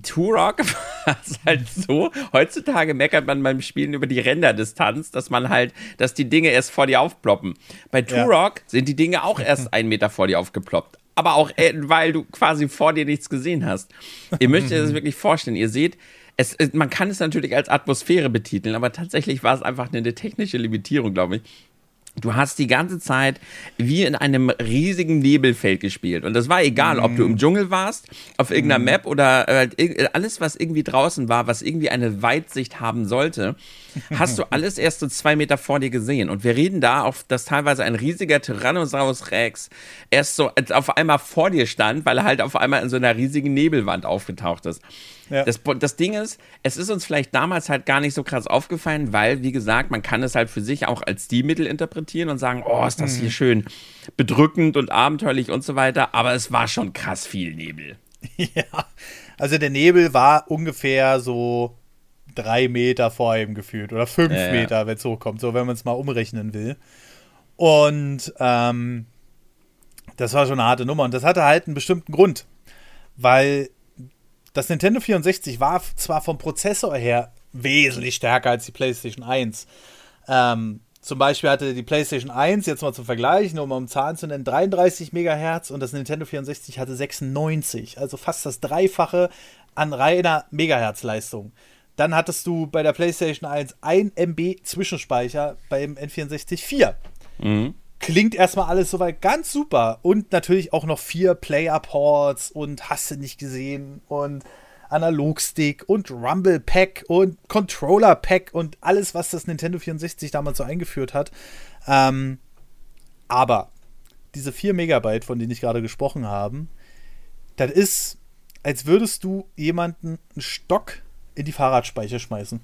Turok war es halt so, heutzutage meckert man beim Spielen über die Renderdistanz, dass man halt, dass die Dinge erst vor dir aufploppen. Bei Turok ja. sind die Dinge auch erst einen Meter vor dir aufgeploppt. Aber auch, äh, weil du quasi vor dir nichts gesehen hast. Ihr müsst euch das wirklich vorstellen. Ihr seht, es, man kann es natürlich als Atmosphäre betiteln, aber tatsächlich war es einfach eine technische Limitierung, glaube ich. Du hast die ganze Zeit wie in einem riesigen Nebelfeld gespielt. Und das war egal, ob du im Dschungel warst, auf irgendeiner mm. Map oder äh, alles, was irgendwie draußen war, was irgendwie eine Weitsicht haben sollte, hast du alles erst so zwei Meter vor dir gesehen. Und wir reden da, auf, dass teilweise ein riesiger Tyrannosaurus Rex erst so auf einmal vor dir stand, weil er halt auf einmal in so einer riesigen Nebelwand aufgetaucht ist. Ja. Das, das Ding ist, es ist uns vielleicht damals halt gar nicht so krass aufgefallen, weil, wie gesagt, man kann es halt für sich auch als Stilmittel interpretieren und sagen, oh, ist das hier mhm. schön bedrückend und abenteuerlich und so weiter, aber es war schon krass viel Nebel. Ja, also der Nebel war ungefähr so drei Meter vor ihm gefühlt oder fünf ja, Meter, wenn es hochkommt, so wenn man es mal umrechnen will. Und ähm, das war schon eine harte Nummer und das hatte halt einen bestimmten Grund, weil das Nintendo 64 war zwar vom Prozessor her wesentlich stärker als die PlayStation 1. Ähm, zum Beispiel hatte die PlayStation 1, jetzt mal zum Vergleich, nur um um Zahlen zu nennen, 33 MHz und das Nintendo 64 hatte 96, also fast das Dreifache an reiner Megahertz-Leistung. Dann hattest du bei der PlayStation 1 1 MB Zwischenspeicher, beim N64 4. Mhm klingt erstmal alles soweit ganz super. Und natürlich auch noch vier Player-Ports und hast du nicht gesehen und Analogstick und Rumble Pack und Controller Pack und alles, was das Nintendo 64 damals so eingeführt hat. Ähm, aber diese 4 Megabyte, von denen ich gerade gesprochen habe, das ist, als würdest du jemanden einen Stock in die Fahrradspeicher schmeißen.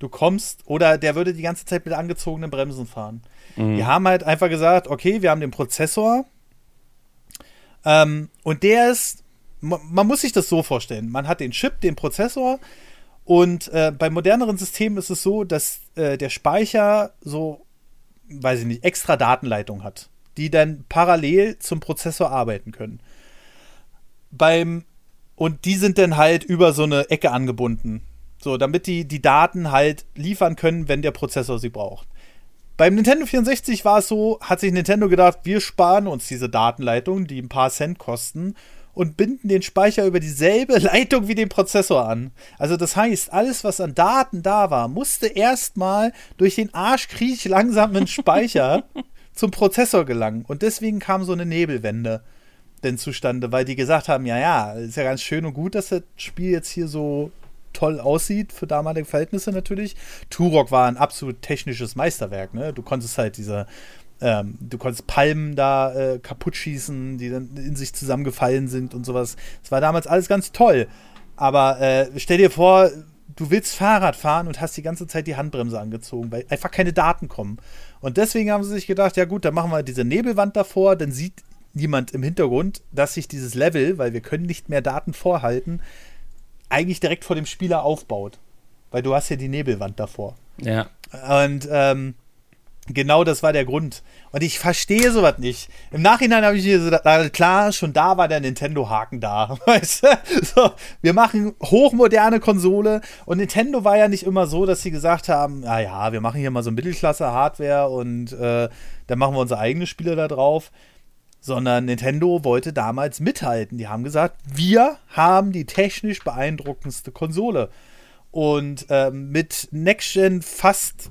Du kommst, oder der würde die ganze Zeit mit angezogenen Bremsen fahren. Mhm. Die haben halt einfach gesagt, okay, wir haben den Prozessor ähm, und der ist, man, man, muss sich das so vorstellen, man hat den Chip, den Prozessor und äh, bei moderneren Systemen ist es so, dass äh, der Speicher so, weiß ich nicht, extra Datenleitung hat, die dann parallel zum Prozessor arbeiten können. Beim und die sind dann halt über so eine Ecke angebunden. So, damit die die Daten halt liefern können, wenn der Prozessor sie braucht. Beim Nintendo 64 war es so, hat sich Nintendo gedacht, wir sparen uns diese Datenleitung, die ein paar Cent kosten, und binden den Speicher über dieselbe Leitung wie den Prozessor an. Also das heißt, alles, was an Daten da war, musste erstmal durch den arschkriech langsamen Speicher zum Prozessor gelangen. Und deswegen kam so eine Nebelwende denn zustande, weil die gesagt haben, ja, ja, ist ja ganz schön und gut, dass das Spiel jetzt hier so toll aussieht, für damalige Verhältnisse natürlich. Turok war ein absolut technisches Meisterwerk, ne? Du konntest halt diese, ähm, du konntest Palmen da äh, kaputt schießen, die dann in sich zusammengefallen sind und sowas. Es war damals alles ganz toll. Aber äh, stell dir vor, du willst Fahrrad fahren und hast die ganze Zeit die Handbremse angezogen, weil einfach keine Daten kommen. Und deswegen haben sie sich gedacht, ja gut, dann machen wir diese Nebelwand davor, dann sieht niemand im Hintergrund, dass sich dieses Level, weil wir können nicht mehr Daten vorhalten, eigentlich direkt vor dem Spieler aufbaut. Weil du hast ja die Nebelwand davor. Ja. Und ähm, genau das war der Grund. Und ich verstehe sowas nicht. Im Nachhinein habe ich mir so, klar, schon da war der Nintendo-Haken da. Weißt du? so, wir machen hochmoderne Konsole. Und Nintendo war ja nicht immer so, dass sie gesagt haben, ja, ja, wir machen hier mal so Mittelklasse-Hardware und äh, dann machen wir unsere eigenen Spiele da drauf sondern Nintendo wollte damals mithalten. Die haben gesagt, wir haben die technisch beeindruckendste Konsole. Und ähm, mit Next-Gen fast,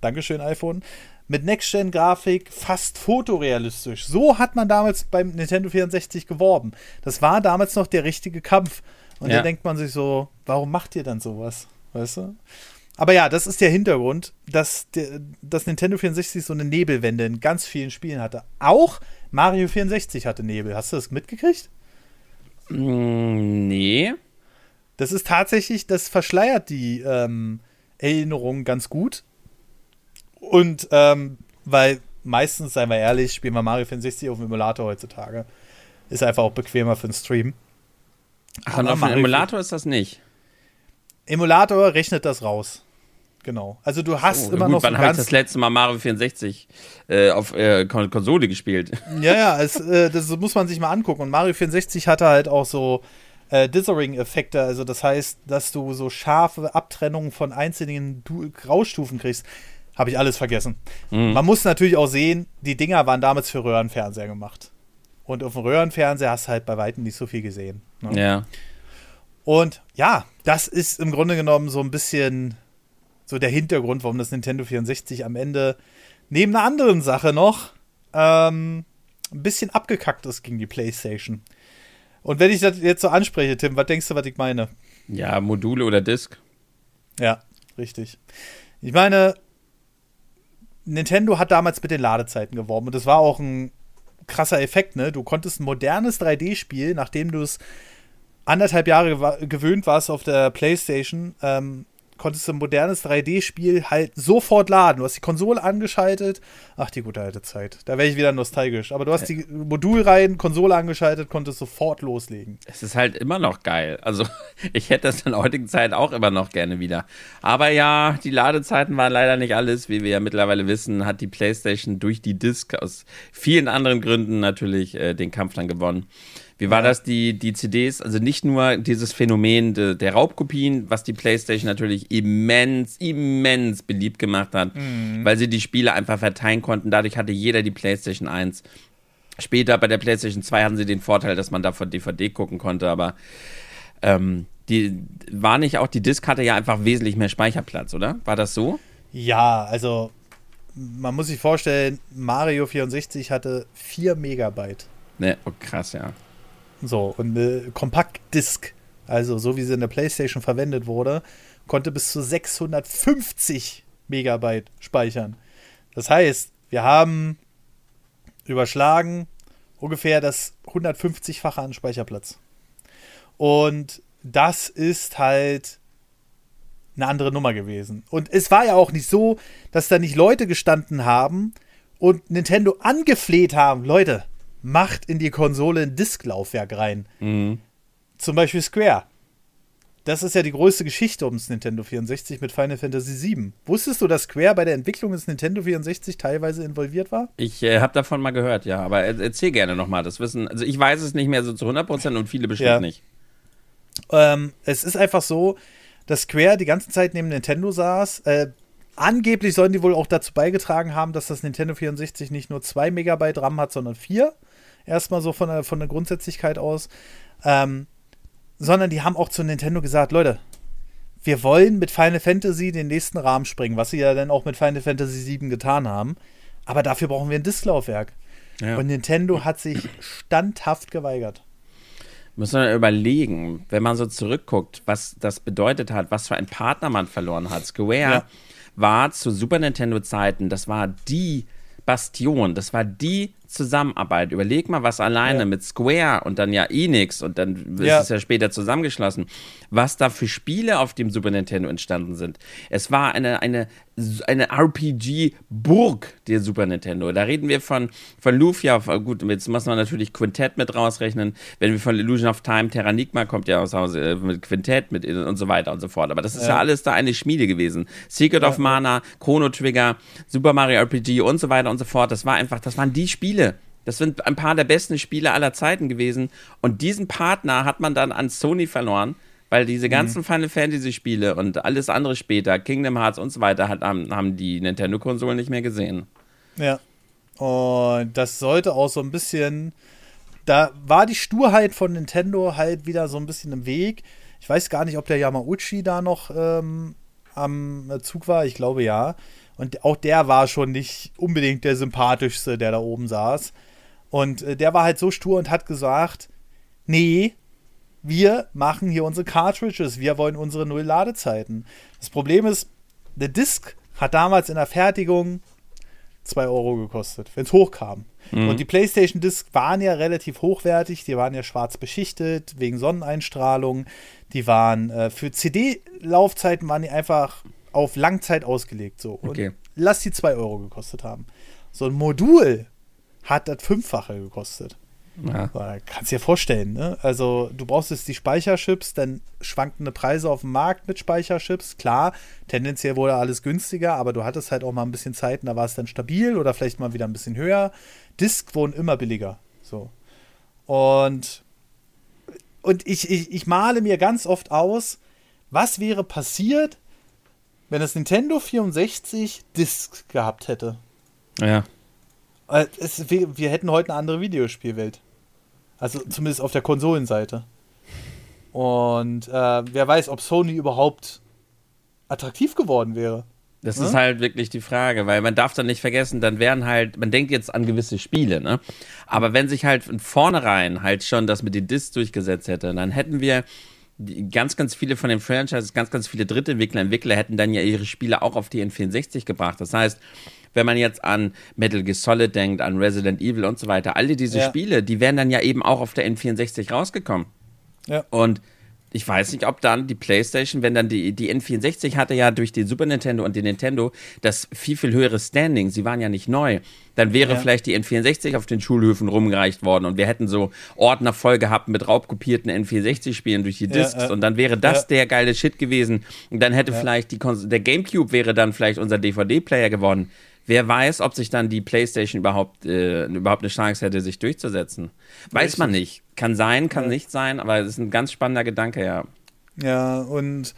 Dankeschön iPhone, mit Next-Gen-Grafik fast fotorealistisch. So hat man damals beim Nintendo 64 geworben. Das war damals noch der richtige Kampf. Und ja. da denkt man sich so, warum macht ihr dann sowas? Weißt du? Aber ja, das ist der Hintergrund, dass, der, dass Nintendo 64 so eine Nebelwende in ganz vielen Spielen hatte. Auch Mario 64 hatte Nebel. Hast du das mitgekriegt? Mm, nee. Das ist tatsächlich, das verschleiert die ähm, Erinnerungen ganz gut. Und ähm, weil meistens, seien wir ehrlich, spielen wir Mario 64 auf dem Emulator heutzutage. Ist einfach auch bequemer für den Stream. Ach, und auf dem Emulator ist das nicht. Emulator rechnet das raus. Genau. Also du hast oh, immer gut, noch so wann habe ich das letzte Mal Mario 64 äh, auf äh, Konsole gespielt? Ja, ja, es, äh, das muss man sich mal angucken. Und Mario 64 hatte halt auch so äh, Dithering-Effekte. Also das heißt, dass du so scharfe Abtrennungen von einzelnen du Graustufen kriegst. Habe ich alles vergessen. Mhm. Man muss natürlich auch sehen, die Dinger waren damals für Röhrenfernseher gemacht. Und auf dem Röhrenfernseher hast du halt bei weitem nicht so viel gesehen. Ne? Ja. Und ja, das ist im Grunde genommen so ein bisschen so der Hintergrund, warum das Nintendo 64 am Ende neben einer anderen Sache noch ähm, ein bisschen abgekackt ist gegen die PlayStation. Und wenn ich das jetzt so anspreche, Tim, was denkst du, was ich meine? Ja, Module oder Disk. Ja, richtig. Ich meine, Nintendo hat damals mit den Ladezeiten geworben und das war auch ein krasser Effekt, ne? Du konntest ein modernes 3D-Spiel, nachdem du es anderthalb Jahre gewöhnt warst auf der PlayStation, ähm, konntest du ein modernes 3D-Spiel halt sofort laden. Du hast die Konsole angeschaltet. Ach, die gute alte Zeit. Da wäre ich wieder nostalgisch. Aber du hast die Modulreihen, Konsole angeschaltet, konntest sofort loslegen. Es ist halt immer noch geil. Also, ich hätte das in der heutigen Zeit auch immer noch gerne wieder. Aber ja, die Ladezeiten waren leider nicht alles. Wie wir ja mittlerweile wissen, hat die PlayStation durch die Disc aus vielen anderen Gründen natürlich äh, den Kampf dann gewonnen. Wie war das, die, die CDs? Also nicht nur dieses Phänomen de, der Raubkopien, was die PlayStation natürlich immens, immens beliebt gemacht hat, mhm. weil sie die Spiele einfach verteilen konnten. Dadurch hatte jeder die PlayStation 1. Später bei der PlayStation 2 hatten sie den Vorteil, dass man da von DVD gucken konnte, aber ähm, die war nicht auch, die Disk hatte ja einfach wesentlich mehr Speicherplatz, oder? War das so? Ja, also man muss sich vorstellen, Mario 64 hatte 4 Megabyte. Ne, oh krass, ja. So, und eine Kompaktdisk, also so wie sie in der PlayStation verwendet wurde, konnte bis zu 650 Megabyte speichern. Das heißt, wir haben überschlagen ungefähr das 150-fache an Speicherplatz. Und das ist halt eine andere Nummer gewesen. Und es war ja auch nicht so, dass da nicht Leute gestanden haben und Nintendo angefleht haben, Leute, macht in die Konsole ein Disklaufwerk rein. Mhm. Zum Beispiel Square. Das ist ja die größte Geschichte ums Nintendo 64 mit Final Fantasy VII. Wusstest du, dass Square bei der Entwicklung des Nintendo 64 teilweise involviert war? Ich äh, habe davon mal gehört, ja. Aber erzähl gerne nochmal das Wissen. Also ich weiß es nicht mehr so zu 100% und viele bestimmt Ja. nicht. Ähm, es ist einfach so, dass Square die ganze Zeit neben Nintendo saß. Äh, angeblich sollen die wohl auch dazu beigetragen haben, dass das Nintendo 64 nicht nur 2 Megabyte RAM hat, sondern 4. Erstmal so von der, von der Grundsätzlichkeit aus. Ähm, sondern die haben auch zu Nintendo gesagt, Leute, wir wollen mit Final Fantasy den nächsten Rahmen springen, was sie ja dann auch mit Final Fantasy 7 getan haben. Aber dafür brauchen wir ein Disklaufwerk. Ja. Und Nintendo hat sich standhaft geweigert. Muss man überlegen, wenn man so zurückguckt, was das bedeutet hat, was für ein Partner man verloren hat. Square Ja. war zu Super Nintendo-Zeiten, das war die Bastion, das war die Zusammenarbeit. Überleg mal, was alleine Ja. mit Square und dann ja Enix und dann ist Ja. es ja später zusammengeschlossen, was da für Spiele auf dem Super Nintendo entstanden sind. Es war eine, eine, eine RPG-Burg, der Super Nintendo. Da reden wir von, von Lufia, gut, jetzt muss man natürlich Quintett mit rausrechnen. Wenn wir von Illusion of Time, Terranigma kommt ja aus Hause äh, mit Quintett mit und so weiter und so fort. Aber das ist ja, Ja. alles da eine Schmiede gewesen. Secret of Mana, Chrono Trigger, Super Mario RPG und so weiter und so fort. Das war einfach, das waren die Spiele. Das sind ein paar der besten Spiele aller Zeiten gewesen. Und diesen Partner hat man dann an Sony verloren, weil diese ganzen Final Fantasy Spiele und alles andere später, Kingdom Hearts und so weiter, hat, haben, haben die Nintendo-Konsolen nicht mehr gesehen. Ja. Und das sollte auch so ein bisschen. Da war die Sturheit von Nintendo halt wieder so ein bisschen im Weg. Ich weiß gar nicht, ob der Yamauchi da noch ähm, am Zug war. Ich glaube ja. Und auch der war schon nicht unbedingt der sympathischste, der da oben saß. Und äh, der war halt so stur und hat gesagt: Nee, wir machen hier unsere Cartridges, wir wollen unsere Null-Ladezeiten. Das Problem ist, der Disk hat damals in der Fertigung 2 Euro gekostet, wenn es hochkam. Und die PlayStation Discs waren ja relativ hochwertig, die waren ja schwarz beschichtet, wegen Sonneneinstrahlung. Die waren äh, für CD-Laufzeiten waren die einfach auf Langzeit ausgelegt. So. Und Okay. lass die 2 Euro gekostet haben. So ein Modul hat das Fünffache gekostet. Ja. Kannst dir vorstellen, ne? Also, du brauchst jetzt die Speicherchips, dann schwankende Preise auf dem Markt mit Speicherchips. Klar, tendenziell wurde alles günstiger, aber du hattest halt auch mal ein bisschen Zeiten, da war es dann stabil oder vielleicht mal wieder ein bisschen höher. Disk wurden immer billiger. So. Und, und ich, ich, ich male mir ganz oft aus, was wäre passiert, wenn das Nintendo 64 Disc gehabt hätte. ja. Es, wir, wir hätten heute eine andere Videospielwelt. Also zumindest auf der Konsolenseite. Und äh, wer weiß, ob Sony überhaupt attraktiv geworden wäre. Das Ne? ist halt wirklich die Frage, weil man darf dann nicht vergessen, dann wären halt, man denkt jetzt an gewisse Spiele, ne? Aber wenn sich halt von vornherein halt schon das mit den Discs durchgesetzt hätte, dann hätten wir die, ganz, ganz viele von den Franchises, ganz, ganz viele Drittentwickler, Entwickler hätten dann ja ihre Spiele auch auf die N64 gebracht. Das heißt, wenn man jetzt an Metal Gear Solid denkt, an Resident Evil und so weiter, alle diese Ja. Spiele, die wären dann ja eben auch auf der N64 rausgekommen. Ja. Und ich weiß nicht, ob dann die PlayStation, wenn dann die, die N64 hatte ja durch den Super Nintendo und den Nintendo das viel, viel höhere Standing. Sie waren ja nicht neu. Dann wäre Ja. vielleicht die N64 auf den Schulhöfen rumgereicht worden und wir hätten so Ordner voll gehabt mit raubkopierten N64-Spielen durch die Ja, Discs äh, und dann wäre das ja. der geile Shit gewesen. Und dann hätte vielleicht die Kons der Gamecube wäre dann vielleicht unser DVD-Player geworden. Wer weiß, ob sich dann die PlayStation überhaupt, äh, überhaupt eine Chance hätte, sich durchzusetzen. Weiß man nicht. Kann sein, kann Ja. nicht sein, aber es ist ein ganz spannender Gedanke, ja. Ja, und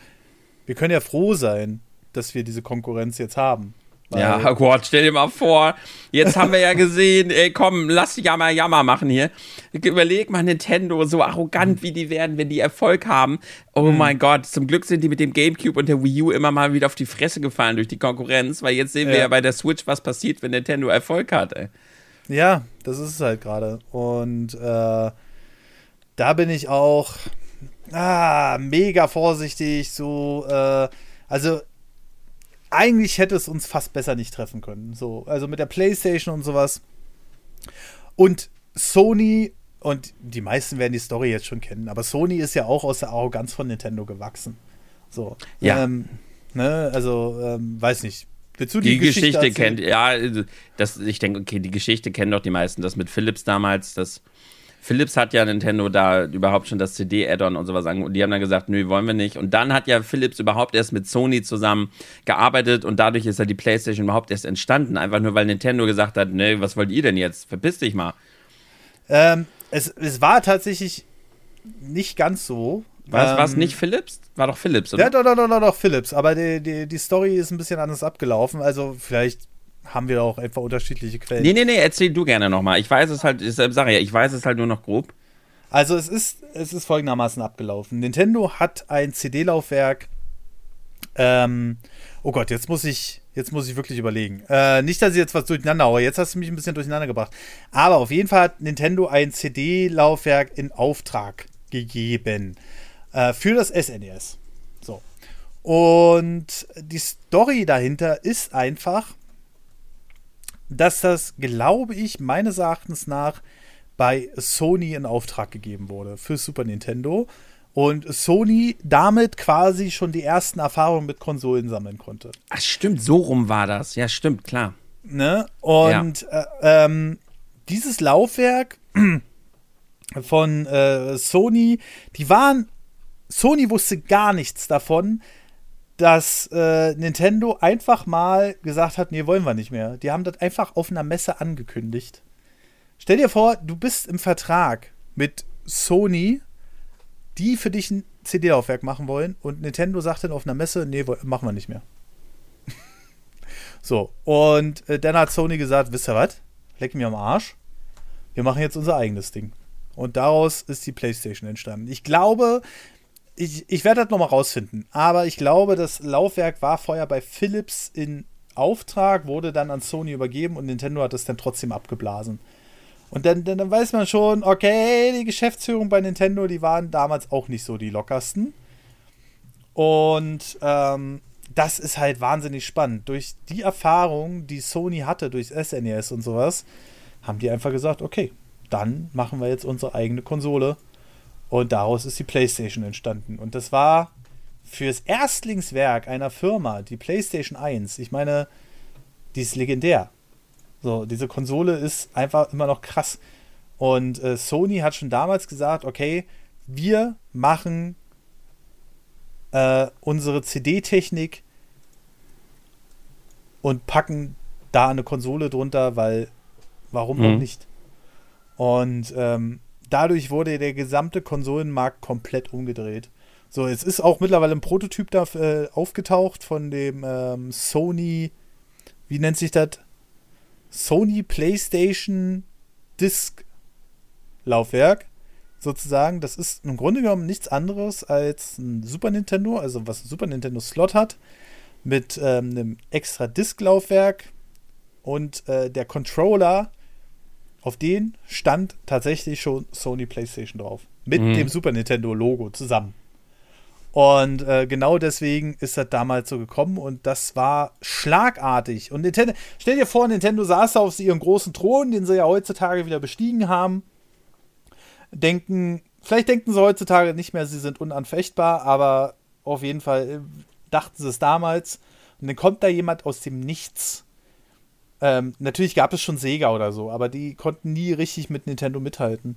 wir können ja froh sein, dass wir diese Konkurrenz jetzt haben. Ja, oh Gott, stell dir mal vor, jetzt haben wir ja gesehen, ey, komm, lass Jammer Jammer machen hier. Überleg mal Nintendo, so arrogant wie die werden, wenn die Erfolg haben. Oh Mhm. mein Gott, zum Glück sind die mit dem Gamecube und der Wii U immer mal wieder auf die Fresse gefallen durch die Konkurrenz, weil jetzt sehen wir Ja. ja bei der Switch, was passiert, wenn Nintendo Erfolg hat, ey. Ja, das ist es halt gerade. Und äh, da bin ich auch ah, mega vorsichtig. So, äh, also eigentlich hätte es uns fast besser nicht treffen können. So, also mit der PlayStation und sowas. Und Sony und die meisten werden die Story jetzt schon kennen, aber Sony ist ja auch aus der Arroganz von Nintendo gewachsen. So. Ja. Ähm, ne, also, ähm, weiß nicht. Willst du Die, die, Geschichte, erzählen? kennt, ja, das, ich denke, okay, die Geschichte kennen doch die meisten. Das mit Philips damals, das Philips hat ja Nintendo da überhaupt schon das CD-Add-on und sowas an und die haben dann gesagt, nö, wollen wir nicht. Und dann hat ja Philips überhaupt erst mit Sony zusammen gearbeitet und dadurch ist ja die PlayStation überhaupt erst entstanden. Einfach nur, weil Nintendo gesagt hat, nö, was wollt ihr denn jetzt? Verpiss dich mal. Ähm, es, es war tatsächlich nicht ganz so. Was, ähm, was nicht Philips? War doch Philips, oder? Ja, doch, doch, doch, doch, doch, Philips. Aber die, die, die Story ist ein bisschen anders abgelaufen. Also vielleicht haben wir auch einfach unterschiedliche Quellen. Nee, nee, nee, erzähl du gerne nochmal. Ich weiß es halt, ich sage ja, ich weiß es halt nur noch grob. Also es ist, es ist folgendermaßen abgelaufen. Nintendo hat ein CD-Laufwerk. Ähm, oh Gott, jetzt muss ich, jetzt muss ich wirklich überlegen. Äh, nicht, dass ich jetzt was durcheinander haue. Jetzt hast du mich ein bisschen durcheinander gebracht. Aber auf jeden Fall hat Nintendo ein CD-Laufwerk in Auftrag gegeben äh, für das SNES. So. Und die Story dahinter ist einfach, dass das, glaube ich, meines Erachtens nach bei Sony in Auftrag gegeben wurde für Super Nintendo und Sony damit quasi schon die ersten Erfahrungen mit Konsolen sammeln konnte. Ach, stimmt, so rum war das. Ja, stimmt, klar. Ne? Und äh, ähm, dieses Laufwerk von äh, Sony, die waren, Sony wusste gar nichts davon, dass äh, Nintendo einfach mal gesagt hat, nee, wollen wir nicht mehr. Die haben das einfach auf einer Messe angekündigt. Stell dir vor, du bist im Vertrag mit Sony, die für dich ein CD-Laufwerk machen wollen und Nintendo sagt dann auf einer Messe, nee, machen wir nicht mehr. so, und äh, dann hat Sony gesagt, wisst ihr was? Leck mir am Arsch. Wir machen jetzt unser eigenes Ding. Und daraus ist die PlayStation entstanden. Ich glaube, ich, ich werde das nochmal rausfinden, aber ich glaube, das Laufwerk war vorher bei Philips in Auftrag, wurde dann an Sony übergeben und Nintendo hat es dann trotzdem abgeblasen. Und dann, dann, dann weiß man schon, okay, die Geschäftsführung bei Nintendo, die waren damals auch nicht so die lockersten. Und ähm, das ist halt wahnsinnig spannend. Durch die Erfahrung, die Sony hatte, durch SNES und sowas, haben die einfach gesagt, okay, dann machen wir jetzt unsere eigene Konsole. Und daraus ist die PlayStation entstanden. Und das war fürs Erstlingswerk einer Firma, die PlayStation 1, ich meine, die ist legendär. So, diese Konsole ist einfach immer noch krass. Und äh, Sony hat schon damals gesagt, okay, wir machen äh, unsere CD-Technik und packen da eine Konsole drunter, weil warum auch Mhm. nicht? Und ähm, dadurch wurde der gesamte Konsolenmarkt komplett umgedreht. So, es ist auch mittlerweile ein Prototyp da äh, aufgetaucht von dem ähm, Sony, wie nennt sich das? Sony PlayStation Disk Laufwerk sozusagen. Das ist im Grunde genommen nichts anderes als ein Super Nintendo, also was ein Super Nintendo Slot hat, mit ähm, einem extra Disk-Laufwerk und äh, der Controller, auf den stand tatsächlich schon Sony PlayStation drauf. Mit Mhm. dem Super Nintendo Logo zusammen. Und äh, genau deswegen ist das damals so gekommen und das war schlagartig. Und Nintendo, stell dir vor, Nintendo saß da auf ihrem großen Thron, den sie ja heutzutage wieder bestiegen haben. Denken, vielleicht denken sie heutzutage nicht mehr, sie sind unanfechtbar, aber auf jeden Fall äh, dachten sie es damals. Und dann kommt da jemand aus dem Nichts. Ähm, natürlich gab es schon Sega oder so, aber die konnten nie richtig mit Nintendo mithalten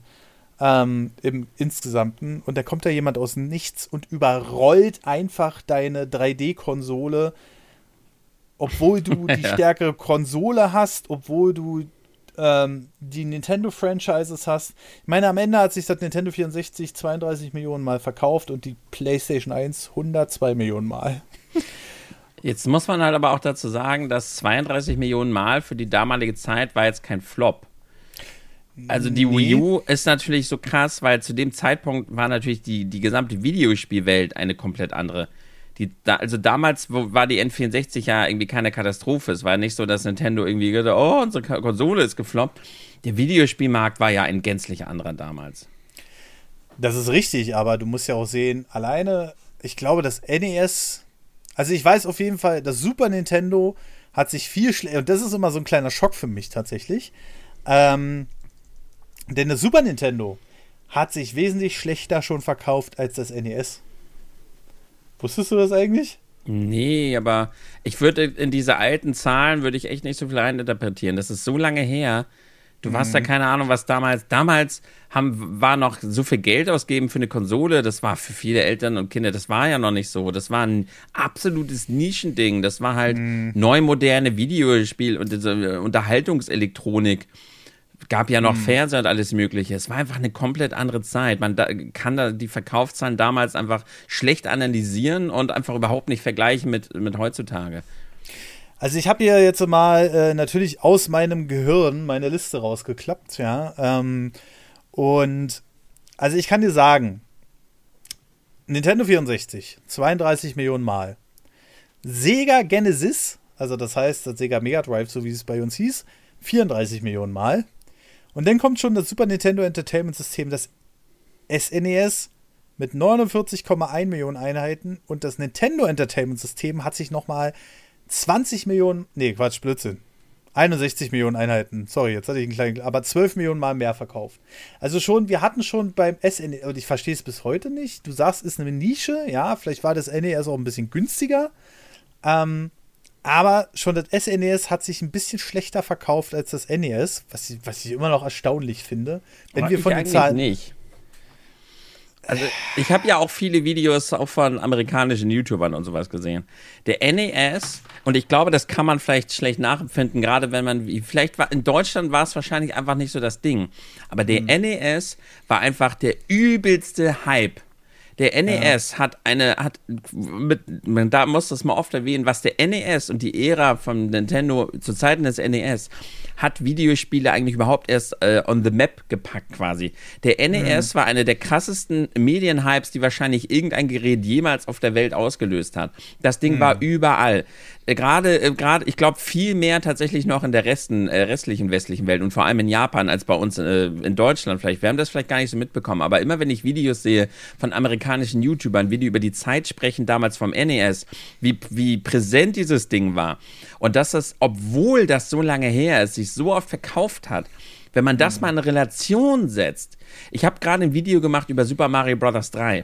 ähm, im Insgesamten. Und da kommt da jemand aus Nichts und überrollt einfach deine 3D-Konsole, obwohl du die Ja. stärkere Konsole hast, obwohl du ähm, die Nintendo-Franchises hast. Ich meine, am Ende hat sich das Nintendo 64 32 Millionen Mal verkauft und die PlayStation 1 102 Millionen Mal. Jetzt muss man halt aber auch dazu sagen, dass 32 Millionen Mal für die damalige Zeit war jetzt kein Flop. Also die Nee. Wii U ist natürlich so krass, weil zu dem Zeitpunkt war natürlich die, die gesamte Videospielwelt eine komplett andere. Die, da, also damals war die N64 ja irgendwie keine Katastrophe. Es war nicht so, dass Nintendo irgendwie gesagt hat, oh, unsere Konsole ist gefloppt. Der Videospielmarkt war ja ein gänzlich anderer damals. Das ist richtig, aber du musst ja auch sehen, alleine, ich glaube, das NES, also ich weiß auf jeden Fall, das Super Nintendo hat sich viel schlechter, und das ist immer so ein kleiner Schock für mich tatsächlich, ähm, denn das Super Nintendo hat sich wesentlich schlechter schon verkauft als das NES. Wusstest du das eigentlich? Nee, aber ich würde in diese alten Zahlen würde ich echt nicht so viel reininterpretieren. Das ist so lange her. Du hast ja keine Ahnung, was damals. Damals haben, war noch so viel Geld ausgeben für eine Konsole. Das war für viele Eltern und Kinder, das war ja noch nicht so. Das war ein absolutes Nischending. Das war halt mhm. neu moderne Videospiel und diese Unterhaltungselektronik. Gab ja noch mhm. Fernseher und alles Mögliche. Es war einfach eine komplett andere Zeit. Man da, kann da die Verkaufszahlen damals einfach schlecht analysieren und einfach überhaupt nicht vergleichen mit, mit heutzutage. Also ich habe hier jetzt mal äh, natürlich aus meinem Gehirn meine Liste rausgeklappt, ja. Ähm, und also ich kann dir sagen, Nintendo 64, 32 Millionen Mal. Sega Genesis, also das heißt das Sega Mega Drive, so wie es bei uns hieß, 34 Millionen Mal. Und dann kommt schon das Super Nintendo Entertainment System, das SNES mit 49,1 Millionen Einheiten und das Nintendo Entertainment System hat sich nochmal 20 Millionen, nee, Quatsch, Blödsinn. 61 Millionen Einheiten. Sorry, jetzt hatte ich einen kleinen, aber 12 Millionen Mal mehr verkauft. Also schon, wir hatten schon beim SNES, und ich verstehe es bis heute nicht. Du sagst, ist eine Nische, ja, vielleicht war das NES auch ein bisschen günstiger. Ähm, aber schon das SNES hat sich ein bisschen schlechter verkauft als das NES, was ich, was ich immer noch erstaunlich finde. Wenn aber wir von den Zahlen. nicht. Also ich habe ja auch viele Videos auch von amerikanischen YouTubern und sowas gesehen. Der NES, und ich glaube, das kann man vielleicht schlecht nachempfinden, gerade wenn man, vielleicht war, in Deutschland war es wahrscheinlich einfach nicht so das Ding. Aber der mhm. NES war einfach der übelste Hype. Der NES ja. hat eine, hat, mit, man da muss das mal oft erwähnen, was der NES und die Ära von Nintendo zu Zeiten des NES hat Videospiele eigentlich überhaupt erst äh, on the map gepackt quasi. Der NES mhm. war eine der krassesten Medienhypes, die wahrscheinlich irgendein Gerät jemals auf der Welt ausgelöst hat. Das Ding mhm. war überall. Äh, gerade, äh, gerade, ich glaube, viel mehr tatsächlich noch in der Resten, äh, restlichen westlichen Welt und vor allem in Japan als bei uns in Deutschland vielleicht. Wir haben das vielleicht gar nicht so mitbekommen, aber immer wenn ich Videos sehe von amerikanischen YouTubern, wie die über die Zeit sprechen, damals vom NES, wie, wie präsent dieses Ding war und dass das, obwohl das so lange her ist, sich so oft verkauft hat, wenn man das mhm. mal in Relation setzt. Ich habe gerade ein Video gemacht über Super Mario Bros. 3.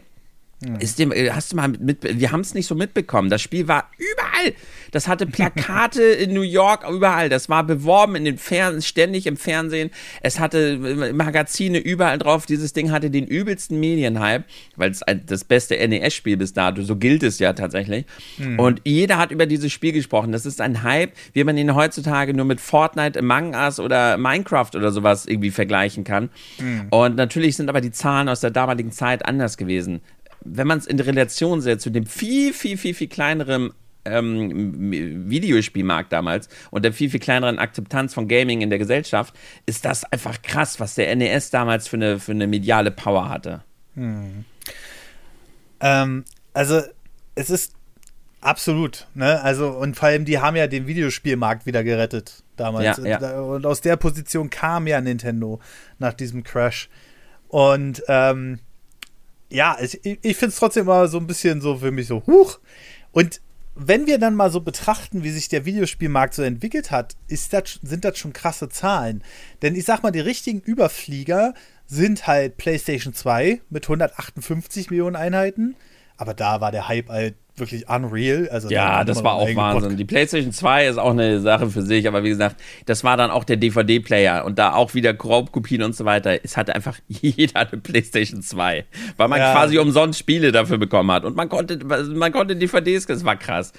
Ist dem, äh, hast du mal mit, wir haben es nicht so mitbekommen. Das Spiel war überall. Das hatte Plakate in New York, überall. Das war beworben in den Fernsehen, ständig im Fernsehen. Es hatte äh, Magazine überall drauf. Dieses Ding hatte den übelsten Medienhype, weil es das beste NES-Spiel bis dato, so gilt es ja tatsächlich. Mhm. Und jeder hat über dieses Spiel gesprochen. Das ist ein Hype, wie man ihn heutzutage nur mit Fortnite, Among Us oder Minecraft oder sowas irgendwie vergleichen kann. Mhm. Und natürlich sind aber die Zahlen aus der damaligen Zeit anders gewesen wenn man es in Relation setzt zu dem viel, viel, viel, viel kleineren ähm, Videospielmarkt damals und der viel, viel kleineren Akzeptanz von Gaming in der Gesellschaft, ist das einfach krass, was der NES damals für eine, für eine mediale Power hatte. Hm. Ähm, also, es ist absolut, ne? Also, und vor allem, die haben ja den Videospielmarkt wieder gerettet damals. Ja, ja. Und aus der Position kam ja Nintendo nach diesem Crash. Und ähm, ja, ich, ich finde es trotzdem immer so ein bisschen so für mich so, huch. Und wenn wir dann mal so betrachten, wie sich der Videospielmarkt so entwickelt hat, das, sind das schon krasse Zahlen. Denn ich sag mal, die richtigen Überflieger sind halt PlayStation 2 mit 158 Millionen Einheiten. Aber da war der Hype halt wirklich unreal. Also ja, das war auch Wahnsinn. Podcast. Die PlayStation 2 ist auch eine Sache für sich, aber wie gesagt, das war dann auch der DVD-Player und da auch wieder Raubkopien und so weiter. Es hatte einfach jeder eine PlayStation 2, weil man ja. quasi umsonst Spiele dafür bekommen hat und man konnte, man konnte DVDs, das war krass.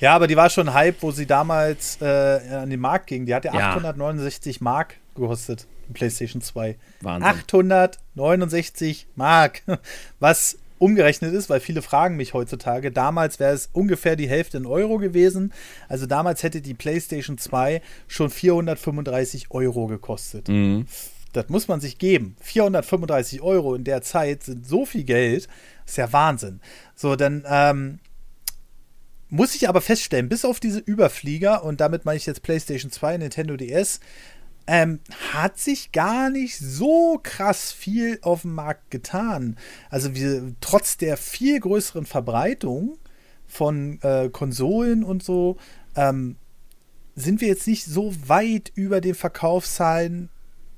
Ja, aber die war schon Hype, wo sie damals äh, an den Markt ging. Die hat ja 869 Mark gekostet, PlayStation 2. Wahnsinn. 869 Mark. Was umgerechnet ist, weil viele fragen mich heutzutage. Damals wäre es ungefähr die Hälfte in Euro gewesen. Also damals hätte die PlayStation 2 schon 435 Euro gekostet. Mhm. Das muss man sich geben. 435 Euro in der Zeit sind so viel Geld. Ist ja Wahnsinn. So, dann ähm, muss ich aber feststellen, bis auf diese Überflieger, und damit meine ich jetzt PlayStation 2, Nintendo DS, ähm, hat sich gar nicht so krass viel auf dem Markt getan. Also wir, trotz der viel größeren Verbreitung von äh, Konsolen und so, ähm, sind wir jetzt nicht so weit über den Verkaufszahlen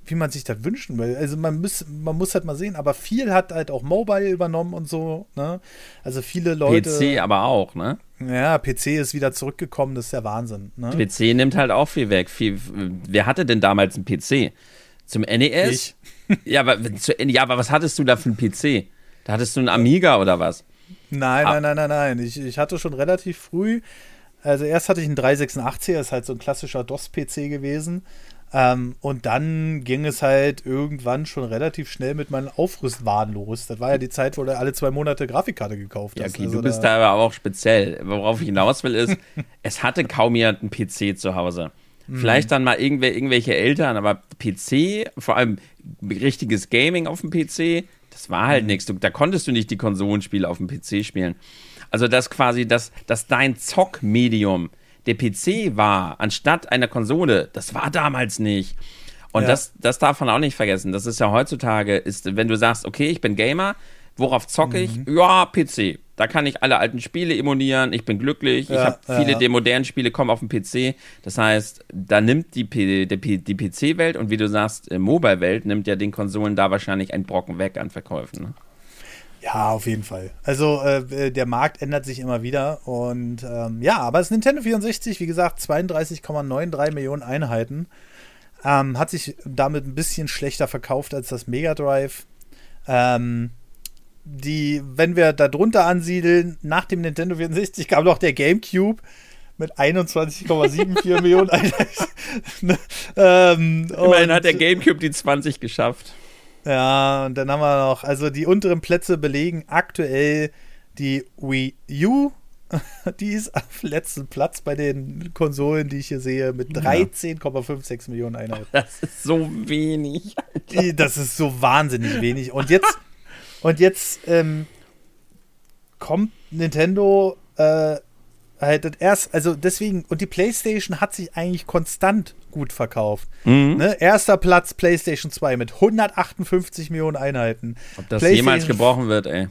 wie man sich das wünschen will. Also man muss, man muss halt mal sehen, aber viel hat halt auch Mobile übernommen und so, ne? Also viele Leute. PC aber auch, ne? Ja, PC ist wieder zurückgekommen, das ist der Wahnsinn. Ne? PC nimmt halt auch viel weg. Viel, wer hatte denn damals einen PC? Zum NES? Ich. Ja aber, zu, ja, aber was hattest du da für einen PC? Da hattest du einen Amiga oder was? Nein, Ah. nein, nein, nein, nein. Ich, ich hatte schon relativ früh, also erst hatte ich einen 386er, das ist halt so ein klassischer DOS-PC gewesen. Ähm, und dann ging es halt irgendwann schon relativ schnell mit meinen Aufrüstwaren los. Das war ja die Zeit, wo du alle zwei Monate Grafikkarte gekauft Ja, hast. okay, Also du bist da aber auch speziell. Worauf ich hinaus will, ist, es hatte kaum jemand einen PC zu Hause. Mhm. Vielleicht dann mal irgendwer, irgendwelche Eltern, aber PC, vor allem richtiges Gaming auf dem PC, das war Mhm. halt nichts. Du- Da konntest du nicht die Konsolenspiele auf dem PC spielen. Also, dass quasi, dass, dass dein Zockmedium der PC war, anstatt einer Konsole, das war damals nicht. Und Ja. das, das darf man auch nicht vergessen. Das ist ja heutzutage, ist, wenn du sagst, okay, ich bin Gamer, worauf zocke ich? Mhm. Ja, PC. Da kann ich alle alten Spiele emulieren, ich bin glücklich, ich Ja, habe ja, viele ja. der modernen Spiele kommen auf den PC. Das heißt, da nimmt die, P- P- die PC-Welt und wie du sagst, äh, Mobile-Welt nimmt ja den Konsolen da wahrscheinlich einen Brocken weg an Verkäufen. Ne? Ja, auf jeden Fall. Also äh, der Markt ändert sich immer wieder und ähm, ja, aber das Nintendo 64, wie gesagt, 32,93 Millionen Einheiten, ähm, hat sich damit ein bisschen schlechter verkauft als das Mega Drive. Ähm, die, wenn wir da drunter ansiedeln, nach dem Nintendo 64 kam noch der GameCube mit 21,74 Millionen Einheiten. Ne, ähm, Immerhin hat der GameCube die 20 geschafft. Ja, und dann haben wir noch, also die unteren Plätze belegen aktuell die Wii U. Die ist auf letzten Platz bei den Konsolen, die ich hier sehe, mit 13,56 Millionen Einheiten. Das ist so wenig. Die, das ist so wahnsinnig wenig. Und jetzt, und jetzt ähm, kommt Nintendo äh, halt das erst, also deswegen, und die PlayStation hat sich eigentlich konstant gut verkauft. Mhm. Ne? Erster Platz PlayStation 2 mit 158 Millionen Einheiten. Ob das jemals gebrochen wird, ey.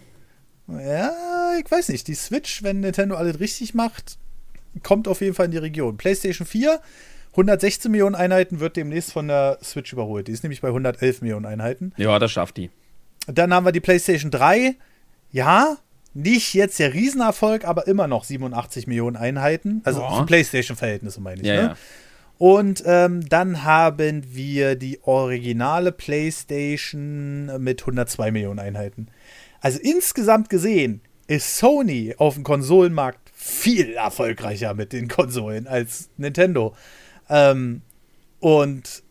Ja, ich weiß nicht. Die Switch, wenn Nintendo alles richtig macht, kommt auf jeden Fall in die Region. PlayStation 4, 116 Millionen Einheiten, wird demnächst von der Switch überholt. Die ist nämlich bei 111 Millionen Einheiten. Ja, das schafft die. Dann haben wir die PlayStation 3. Ja, nicht jetzt der Riesenerfolg, aber immer noch 87 Millionen Einheiten. Also für PlayStation-Verhältnisse meine ich. Ja, ne? ja. Und ähm, dann haben wir die originale PlayStation mit 102 Millionen Einheiten. Also insgesamt gesehen ist Sony auf dem Konsolenmarkt viel erfolgreicher mit den Konsolen als Nintendo. Ähm, und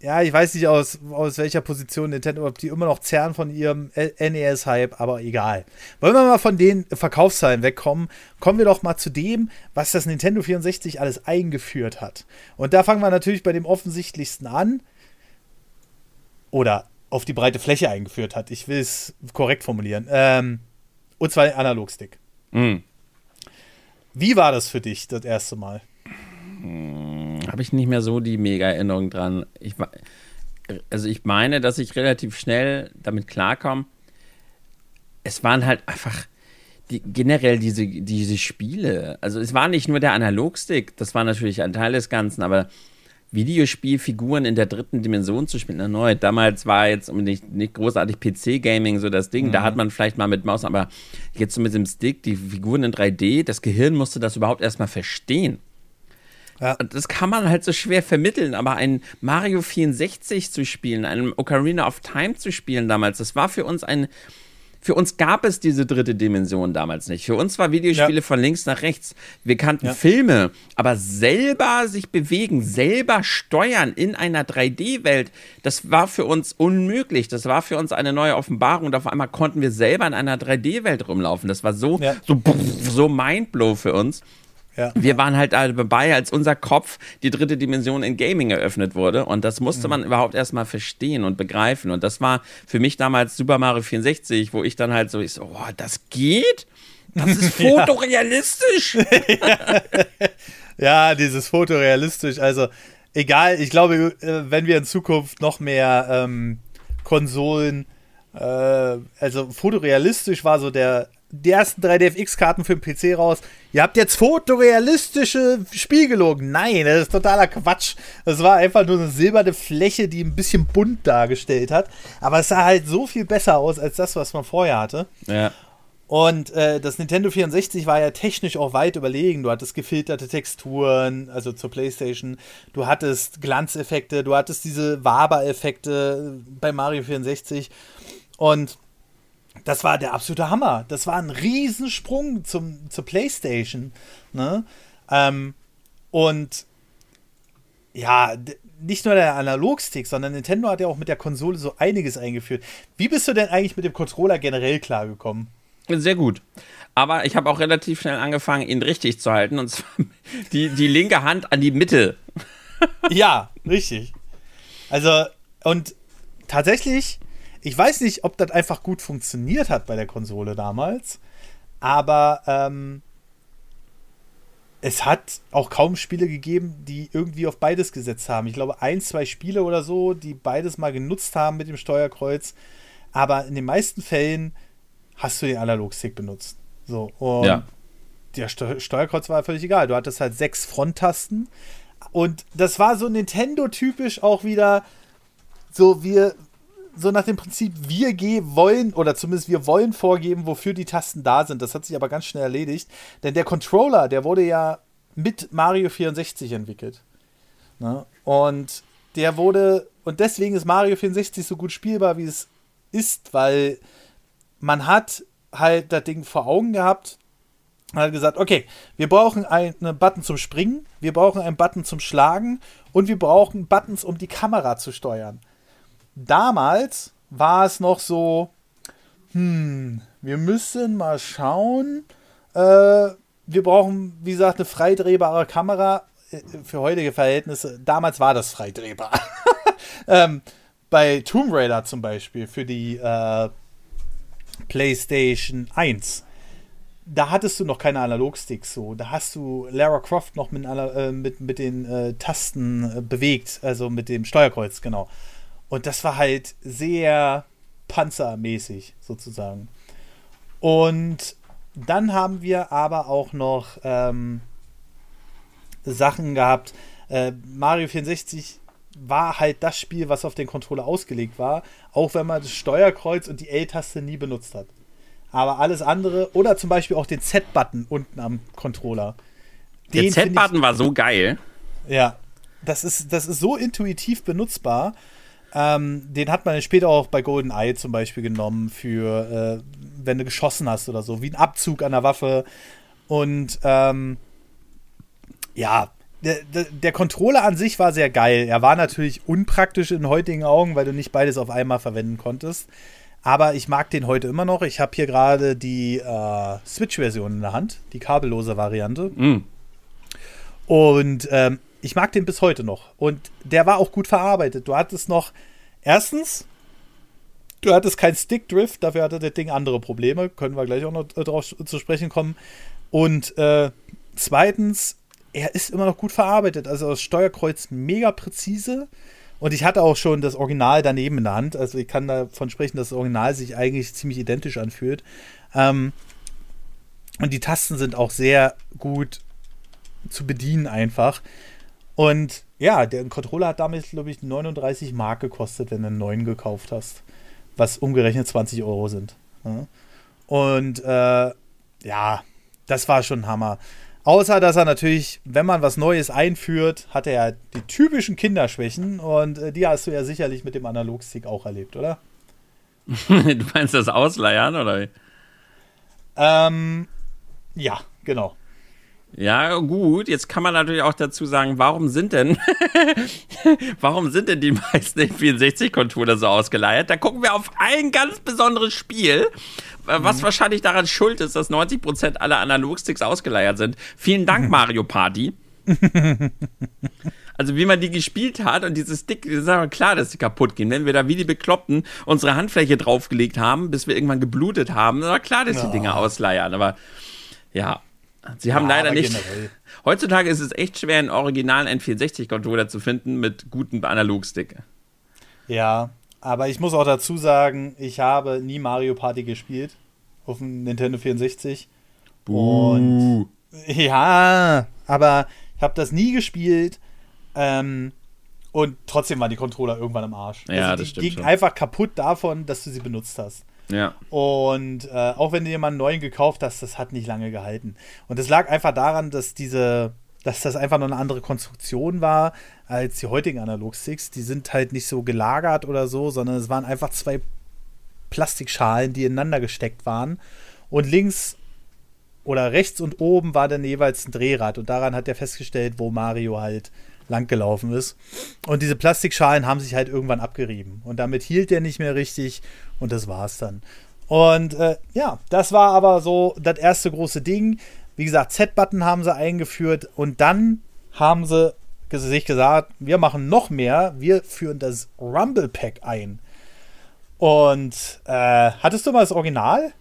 ja, ich weiß nicht aus, aus welcher Position Nintendo, ob die immer noch zerren von ihrem NES-Hype, aber egal. Wollen wir mal von den Verkaufszahlen wegkommen, kommen wir doch mal zu dem, was das Nintendo 64 alles eingeführt hat. Und da fangen wir natürlich bei dem offensichtlichsten an. Oder auf die breite Fläche eingeführt hat. Ich will es korrekt formulieren. Ähm, und zwar den Analogstick. Mhm. Wie war das für dich das erste Mal? Habe ich nicht mehr so die mega Erinnerung dran. Ich, also ich meine, dass ich relativ schnell damit klarkomme. Es waren halt einfach die, generell diese, diese Spiele. Also es war nicht nur der Analogstick, das war natürlich ein Teil des Ganzen, aber Videospielfiguren in der dritten Dimension zu spielen, erneut. Damals war jetzt nicht, nicht großartig PC-Gaming so das Ding. Da hat man vielleicht mal mit Maus, aber jetzt so mit dem Stick, die Figuren in 3D, das Gehirn musste das überhaupt erstmal verstehen. Ja. Und das kann man halt so schwer vermitteln, aber ein Mario 64 zu spielen, einen Ocarina of Time zu spielen damals, das war für uns ein. Für uns gab es diese dritte Dimension damals nicht. Für uns war Videospiele Ja. von links nach rechts. Wir kannten Ja. Filme, aber selber sich bewegen, selber steuern in einer 3D-Welt, das war für uns unmöglich. Das war für uns eine neue Offenbarung. Und auf einmal konnten wir selber in einer 3D-Welt rumlaufen. Das war so, so, so Mindblow für uns. Ja. Wir waren halt dabei, als unser Kopf die dritte Dimension in Gaming eröffnet wurde. Und das musste man überhaupt erstmal verstehen und begreifen. Und das war für mich damals Super Mario 64, wo ich dann halt so, ich so, oh, das geht? Das ist fotorealistisch. Ja, dieses fotorealistisch. Also, egal, ich glaube, äh, wenn wir in Zukunft noch mehr ähm, Konsolen, äh, also fotorealistisch war so der die ersten 3DFX-Karten für den PC raus. Ihr habt jetzt fotorealistische Spiegelungen. Nein, das ist totaler Quatsch. Das war einfach nur eine silberne Fläche, die ein bisschen bunt dargestellt hat. Aber es sah halt so viel besser aus als das, was man vorher hatte. Ja. Und äh, das Nintendo 64 war ja technisch auch weit überlegen. Du hattest gefilterte Texturen, also zur PlayStation. Du hattest Glanzeffekte, du hattest diese Waber-Effekte bei Mario 64. Und das war der absolute Hammer. Das war ein Riesensprung zum, zur PlayStation. Ne? Ähm, und ja, nicht nur der Analogstick, sondern Nintendo hat ja auch mit der Konsole so einiges eingeführt. Wie bist du denn eigentlich mit dem Controller generell klargekommen? Sehr gut. Aber ich habe auch relativ schnell angefangen, ihn richtig zu halten. Und zwar die, die linke Hand an die Mitte. ja, richtig. Also, und tatsächlich, ich weiß nicht, ob das einfach gut funktioniert hat bei der Konsole damals, aber ähm, es hat auch kaum Spiele gegeben, die irgendwie auf beides gesetzt haben. Ich glaube, ein, zwei Spiele oder so, die beides mal genutzt haben mit dem Steuerkreuz. Aber in den meisten Fällen hast du den Analogstick benutzt. So, und Ja. der Steu Steuerkreuz war völlig egal. Du hattest halt sechs Fronttasten. Und das war so Nintendo-typisch auch wieder so, wir, so nach dem Prinzip, wir wollen, oder zumindest wir wollen vorgeben, wofür die Tasten da sind. Das hat sich aber ganz schnell erledigt. Denn der Controller, der wurde ja mit Mario 64 entwickelt. Ne? Und der wurde, und deswegen ist Mario 64 so gut spielbar, wie es ist, weil man hat halt das Ding vor Augen gehabt und hat gesagt, okay, wir brauchen einen Button zum Springen, wir brauchen einen Button zum Schlagen und wir brauchen Buttons, um die Kamera zu steuern. Damals war es noch so, hm, wir müssen mal schauen. Äh, wir brauchen, wie gesagt, eine freidrehbare Kamera äh, für heutige Verhältnisse. Damals war das freidrehbar. ähm, bei Tomb Raider zum Beispiel für die äh, PlayStation 1 da hattest du noch keine Analogsticks so. Da hast du Lara Croft noch mit, äh, mit, mit den äh, Tasten äh, bewegt, also mit dem Steuerkreuz, genau. Und das war halt sehr panzermäßig sozusagen. Und dann haben wir aber auch noch ähm, Sachen gehabt. Äh, Mario 64 war halt das Spiel, was auf den Controller ausgelegt war, auch wenn man das Steuerkreuz und die L-Taste nie benutzt hat. Aber alles andere, oder zum Beispiel auch den Z-Button unten am Controller. Der Den find Z-Button war so geil. Ja, das ist, das ist so intuitiv benutzbar. Ähm, den hat man später auch bei GoldenEye zum Beispiel genommen, für äh, wenn du geschossen hast oder so, wie ein Abzug an der Waffe. Und ähm, ja, der, der, der Controller an sich war sehr geil. Er war natürlich unpraktisch in heutigen Augen, weil du nicht beides auf einmal verwenden konntest. Aber ich mag den heute immer noch. Ich habe hier gerade die äh, Switch-Version in der Hand, die kabellose Variante. Mm. Und ähm, ich mag den bis heute noch. Und der war auch gut verarbeitet. Du hattest noch, erstens, du hattest kein Stick-Drift, dafür hatte das Ding andere Probleme. Können wir gleich auch noch äh, drauf zu sprechen kommen. Und äh, zweitens, er ist immer noch gut verarbeitet. Also das Steuerkreuz mega präzise. Und ich hatte auch schon das Original daneben in der Hand. Also ich kann davon sprechen, dass das Original sich eigentlich ziemlich identisch anfühlt. Ähm, und die Tasten sind auch sehr gut zu bedienen einfach. Und ja, der Controller hat damit, glaube ich, 39 Mark gekostet, wenn du einen neuen gekauft hast. Was umgerechnet 20 Euro sind. Und äh, ja, das war schon Hammer. Außer, dass er natürlich, wenn man was Neues einführt, hat er ja die typischen Kinderschwächen und äh, die hast du ja sicherlich mit dem Analogstick auch erlebt, oder? du meinst das Ausleiern, oder? Ähm, ja, genau. Ja, gut. Jetzt kann man natürlich auch dazu sagen, warum sind denn, warum sind denn die meisten N64-Controller so ausgeleiert? Da gucken wir auf ein ganz besonderes Spiel, äh, was wahrscheinlich daran schuld ist, dass 90% aller Analogsticks ausgeleiert sind. Vielen Dank, Mario Party. Also wie man die gespielt hat und diese Stick, ist aber klar, dass sie kaputt gehen. Wenn wir da wie die Bekloppten unsere Handfläche draufgelegt haben, bis wir irgendwann geblutet haben, war klar, dass die Ja. Dinger ausleiern. Aber ja, sie haben Ja, leider nicht. generell. Heutzutage ist es echt schwer, einen originalen N64-Controller zu finden mit gutem Analogstick. Ja, aber ich muss auch dazu sagen, ich habe nie Mario Party gespielt. auf dem Nintendo 64. Buh. Und ja, aber ich habe das nie gespielt. Ähm, und trotzdem waren die Controller irgendwann im Arsch. Ja, also das die stimmt gingen schon. einfach kaputt davon, dass du sie benutzt hast. Ja. Und äh, auch wenn du dir mal einen neuen gekauft hast, das hat nicht lange gehalten. Und es lag einfach daran, dass diese, dass das einfach noch eine andere Konstruktion war als die heutigen Analog-Sticks. Die sind halt nicht so gelagert oder so, sondern es waren einfach zwei Plastikschalen, die ineinander gesteckt waren. Und links oder rechts und oben war dann jeweils ein Drehrad. Und daran hat er festgestellt, wo Mario halt langgelaufen ist. Und diese Plastikschalen haben sich halt irgendwann abgerieben. Und damit hielt er nicht mehr richtig. Und das war's dann. Und äh, ja, das war aber so das erste große Ding. Wie gesagt, Z-Button haben sie eingeführt. Und dann haben sie sich gesagt, wir machen noch mehr. Wir führen das Rumble Pack ein. Und äh, hattest du mal das Original?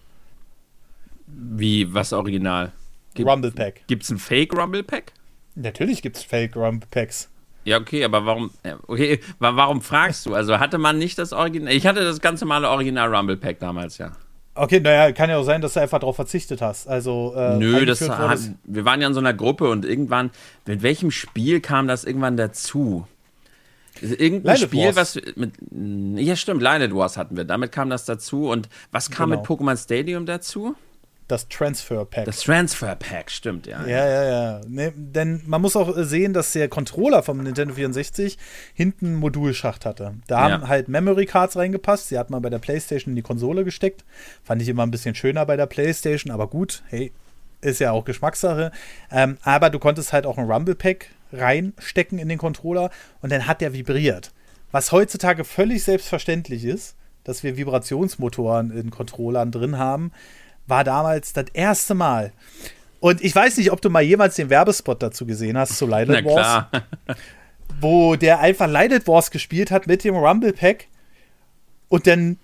Wie, was original? Gibt, Rumble Pack. Gibt's ein Fake Rumble Pack? Natürlich gibt es Fake Rumble Packs. Ja, okay, aber warum, ja, okay, wa- warum fragst du? Also hatte man nicht das Original? Ich hatte das ganz normale Original Rumble Pack damals, ja. Okay, naja, kann ja auch sein, dass du einfach darauf verzichtet hast. Also, äh, Nö, das hat, wir waren ja in so einer Gruppe und irgendwann, mit welchem Spiel kam das irgendwann dazu? Irgendein Light Spiel, Wars. was mit, ja stimmt, Light Wars hatten wir, damit kam das dazu und was kam Genau. mit Pokémon Stadium dazu? Das Transfer Pack. Das Transfer Pack, stimmt, ja. ja, ja, ja. Nee, denn man muss auch äh, sehen, dass der Controller vom Nintendo 64 hinten einen Modulschacht hatte. Da haben Ja. halt Memory Cards reingepasst. Die hat man bei der PlayStation in die Konsole gesteckt. Fand ich immer ein bisschen schöner bei der PlayStation, aber gut, hey, ist ja auch Geschmackssache. Ähm, aber du konntest halt auch ein Rumble Pack reinstecken in den Controller und dann hat der vibriert. Was heutzutage völlig selbstverständlich ist, dass wir Vibrationsmotoren in Controllern drin haben, war damals das erste Mal. Und ich weiß nicht, ob du mal jemals den Werbespot dazu gesehen hast zu Light Na Wars, klar. wo der einfach Light Wars gespielt hat mit dem Rumble Pack und dann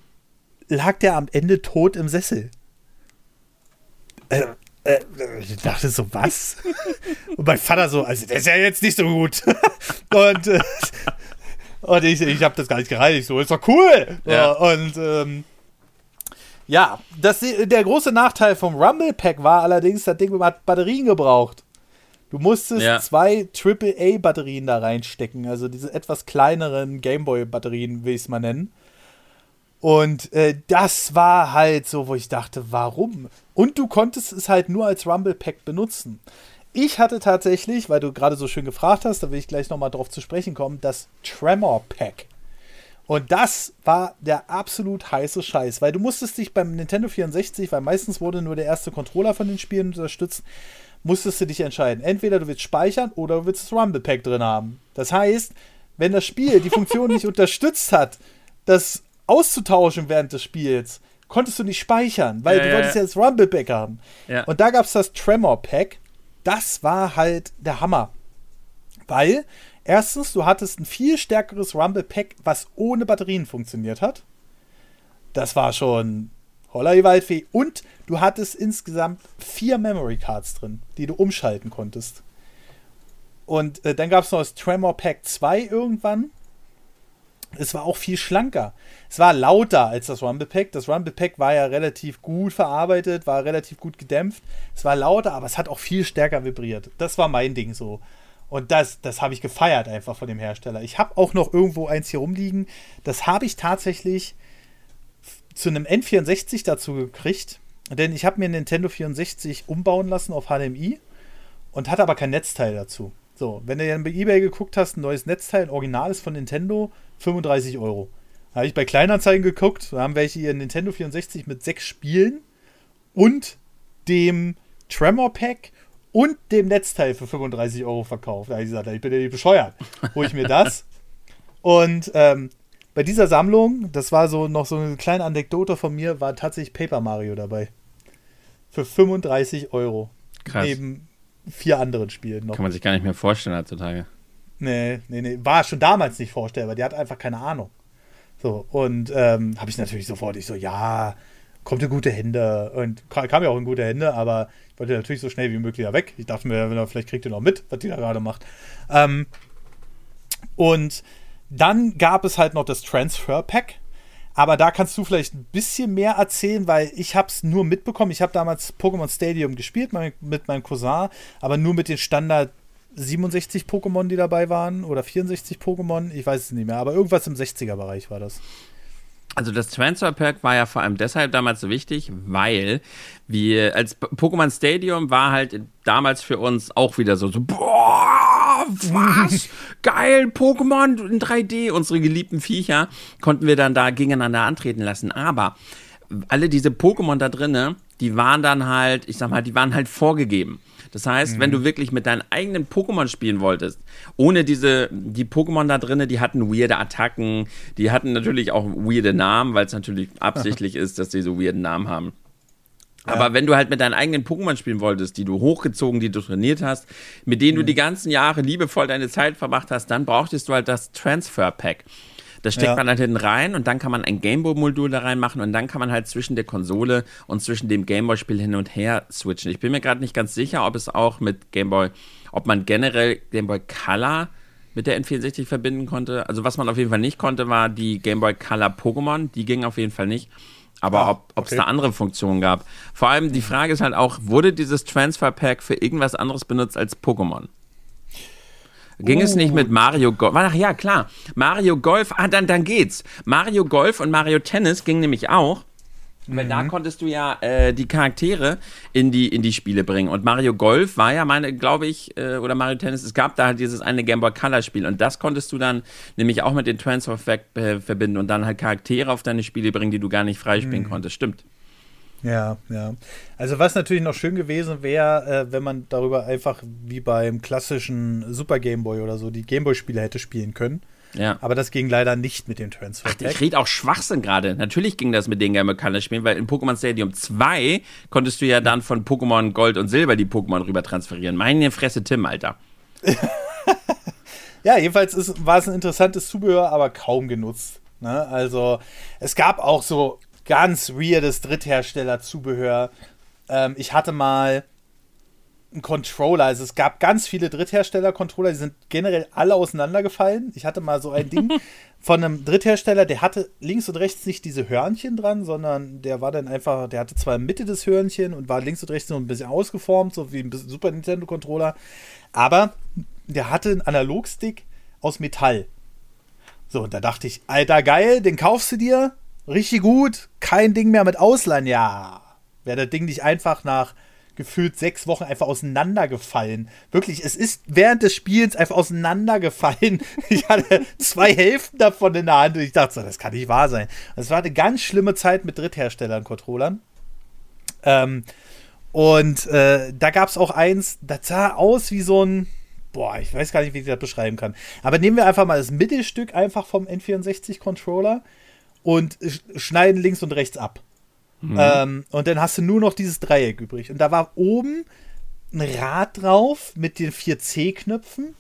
lag der am Ende tot im Sessel. Äh, äh, ich dachte so, was? und mein Vater so, also der ist ja jetzt nicht so gut. und äh, und ich, ich habe das gar nicht gereicht. So, ist doch cool. Ja. Und ähm, ja, das, der große Nachteil vom Rumble Pack war allerdings, das Ding hat Batterien gebraucht. Du musstest Ja. zwei AAA-Batterien da reinstecken, also diese etwas kleineren Gameboy-Batterien, will ich es mal nennen. Und äh, das war halt so, wo ich dachte, warum? Und du konntest es halt nur als Rumble Pack benutzen. Ich hatte tatsächlich, weil du gerade so schön gefragt hast, da will ich gleich nochmal drauf zu sprechen kommen, das Tremor Pack. Und das war der absolut heiße Scheiß, weil du musstest dich beim Nintendo 64, weil meistens wurde nur der erste Controller von den Spielen unterstützt, musstest du dich entscheiden. Entweder du willst speichern oder du willst das Rumble Pack drin haben. Das heißt, wenn das Spiel die Funktion nicht unterstützt hat, das auszutauschen während des Spiels, konntest du nicht speichern, weil Ja, du wolltest ja. ja das Rumble Pack haben. Ja. Und da gab es das Tremor Pack. Das war halt der Hammer. Weil, erstens, du hattest ein viel stärkeres Rumble Pack, was ohne Batterien funktioniert hat. Das war schon holla die Waldfee. Und du hattest insgesamt vier Memory Cards drin, die du umschalten konntest. Und äh, dann gab es noch das Tremor Pack 2 irgendwann. Es war auch viel schlanker. Es war lauter als das Rumble Pack. Das Rumble Pack war ja relativ gut verarbeitet, war relativ gut gedämpft. Es war lauter, aber es hat auch viel stärker vibriert. Das war mein Ding so. Und das, das habe ich gefeiert einfach von dem Hersteller. Ich habe auch noch irgendwo eins hier rumliegen. Das habe ich tatsächlich zu einem N64 dazu gekriegt. Denn ich habe mir einen Nintendo 64 umbauen lassen auf HDMI und hatte aber kein Netzteil dazu. So, wenn du dann bei eBay geguckt hast, ein neues Netzteil, ein Original ist von Nintendo, 35 Euro. Da habe ich bei Kleinanzeigen geguckt, da haben welche ihren Nintendo 64 mit sechs Spielen und dem Tremor Pack und dem Netzteil für 35 Euro verkauft. Da habe ich gesagt, ich bin ja nicht bescheuert. Hol ich mir das. Und ähm, bei dieser Sammlung, das war so noch so eine kleine Anekdote von mir, war tatsächlich Paper Mario dabei. Für 35 Euro. Krass. Neben vier anderen Spielen noch. Kann man sich gar nicht mehr vorstellen heutzutage. Nee, nee, nee. War schon damals nicht vorstellbar. Die hat einfach keine Ahnung. So, und ähm, habe ich natürlich sofort, ich so, ja, kommt in gute Hände. Und ka- kam ja auch in gute Hände, aber wollte natürlich so schnell wie möglich weg. Ich dachte mir, vielleicht kriegt ihr noch mit, was die da gerade macht. Ähm, und dann gab es halt noch das Transfer Pack. Aber da kannst du vielleicht ein bisschen mehr erzählen, weil ich habe es nur mitbekommen. Ich habe damals Pokémon Stadium gespielt mit meinem Cousin, aber nur mit den Standard 67 Pokémon, die dabei waren oder 64 Pokémon, ich weiß es nicht mehr, aber irgendwas im 60er-Bereich war das. Also das Transfer Pack war ja vor allem deshalb damals so wichtig, weil wir als Pokémon Stadium war halt damals für uns auch wieder so, so boah, was? Geil, Pokémon in 3D, unsere geliebten Viecher konnten wir dann da gegeneinander antreten lassen, aber alle diese Pokémon da drinnen, die waren dann halt, ich sag mal, die waren halt vorgegeben. Das heißt, mhm. wenn du wirklich mit deinen eigenen Pokémon spielen wolltest, ohne diese, die Pokémon da drinnen, die hatten weirde Attacken, die hatten natürlich auch weirde Namen, weil es natürlich absichtlich ist, dass die so weirde Namen haben. Aber ja. wenn du halt mit deinen eigenen Pokémon spielen wolltest, die du hochgezogen, die du trainiert hast, mit denen mhm. du die ganzen Jahre liebevoll deine Zeit verbracht hast, dann brauchtest du halt das Transfer Pack. Das steckt ja. man halt hinten rein und dann kann man ein Gameboy-Modul da reinmachen und dann kann man halt zwischen der Konsole und zwischen dem Gameboy-Spiel hin und her switchen. Ich bin mir gerade nicht ganz sicher, ob es auch mit Gameboy, ob man generell Gameboy Color mit der N64 verbinden konnte. Also was man auf jeden Fall nicht konnte, war die Gameboy Color Pokémon. Die ging auf jeden Fall nicht. Aber ah, ob es okay. da andere Funktionen gab. Vor allem die Frage ist halt auch, wurde dieses Transfer Pack für irgendwas anderes benutzt als Pokémon? Ging uh. es nicht mit Mario Golf? Ach ja, klar. Mario Golf, ah, dann, dann geht's. Mario Golf und Mario Tennis ging nämlich auch. Weil mhm. da konntest du ja äh, die Charaktere in die, in die Spiele bringen. Und Mario Golf war ja meine, glaube ich, äh, oder Mario Tennis, es gab da halt dieses eine Game Boy Color Spiel. Und das konntest du dann nämlich auch mit den Transfer Fact äh, verbinden und dann halt Charaktere auf deine Spiele bringen, die du gar nicht freispielen mhm. konntest. Stimmt. Ja, ja. Also was natürlich noch schön gewesen wäre, äh, wenn man darüber einfach wie beim klassischen Super Game Boy oder so die Game Boy Spiele hätte spielen können. Ja. Aber das ging leider nicht mit dem Transfer. Ach, ich rede auch Schwachsinn gerade. Natürlich ging das mit den Game Boy Color Spielen, weil in Pokémon Stadium 2 konntest du ja dann von Pokémon Gold und Silber die Pokémon rüber transferieren. Meine Fresse Tim, Alter. ja, jedenfalls ist, war es ein interessantes Zubehör, aber kaum genutzt. Ne? Also es gab auch so ganz weirdes Dritthersteller-Zubehör. Ähm, ich hatte mal einen Controller, also es gab ganz viele Dritthersteller-Controller, die sind generell alle auseinandergefallen. Ich hatte mal so ein Ding von einem Dritthersteller, der hatte links und rechts nicht diese Hörnchen dran, sondern der war dann einfach, der hatte zwar Mitte des Hörnchen und war links und rechts so ein bisschen ausgeformt, so wie ein Super Nintendo-Controller, aber der hatte einen Analogstick aus Metall. So, und da dachte ich, alter geil, den kaufst du dir, Richtig gut. Kein Ding mehr mit Ausleihen. Ja. Wäre das Ding nicht einfach nach gefühlt sechs Wochen einfach auseinandergefallen. Wirklich, es ist während des Spiels einfach auseinandergefallen. Ich hatte zwei Hälften davon in der Hand und ich dachte so, das kann nicht wahr sein. Es war eine ganz schlimme Zeit mit Drittherstellern, Controllern. Ähm, und äh, da gab es auch eins, das sah aus wie so ein, boah, ich weiß gar nicht, wie ich das beschreiben kann. Aber nehmen wir einfach mal das Mittelstück einfach vom N64-Controller und schneiden links und rechts ab. Mhm. Ähm, und dann hast du nur noch dieses Dreieck übrig. Und da war oben ein Rad drauf mit den vier C-Knöpfen.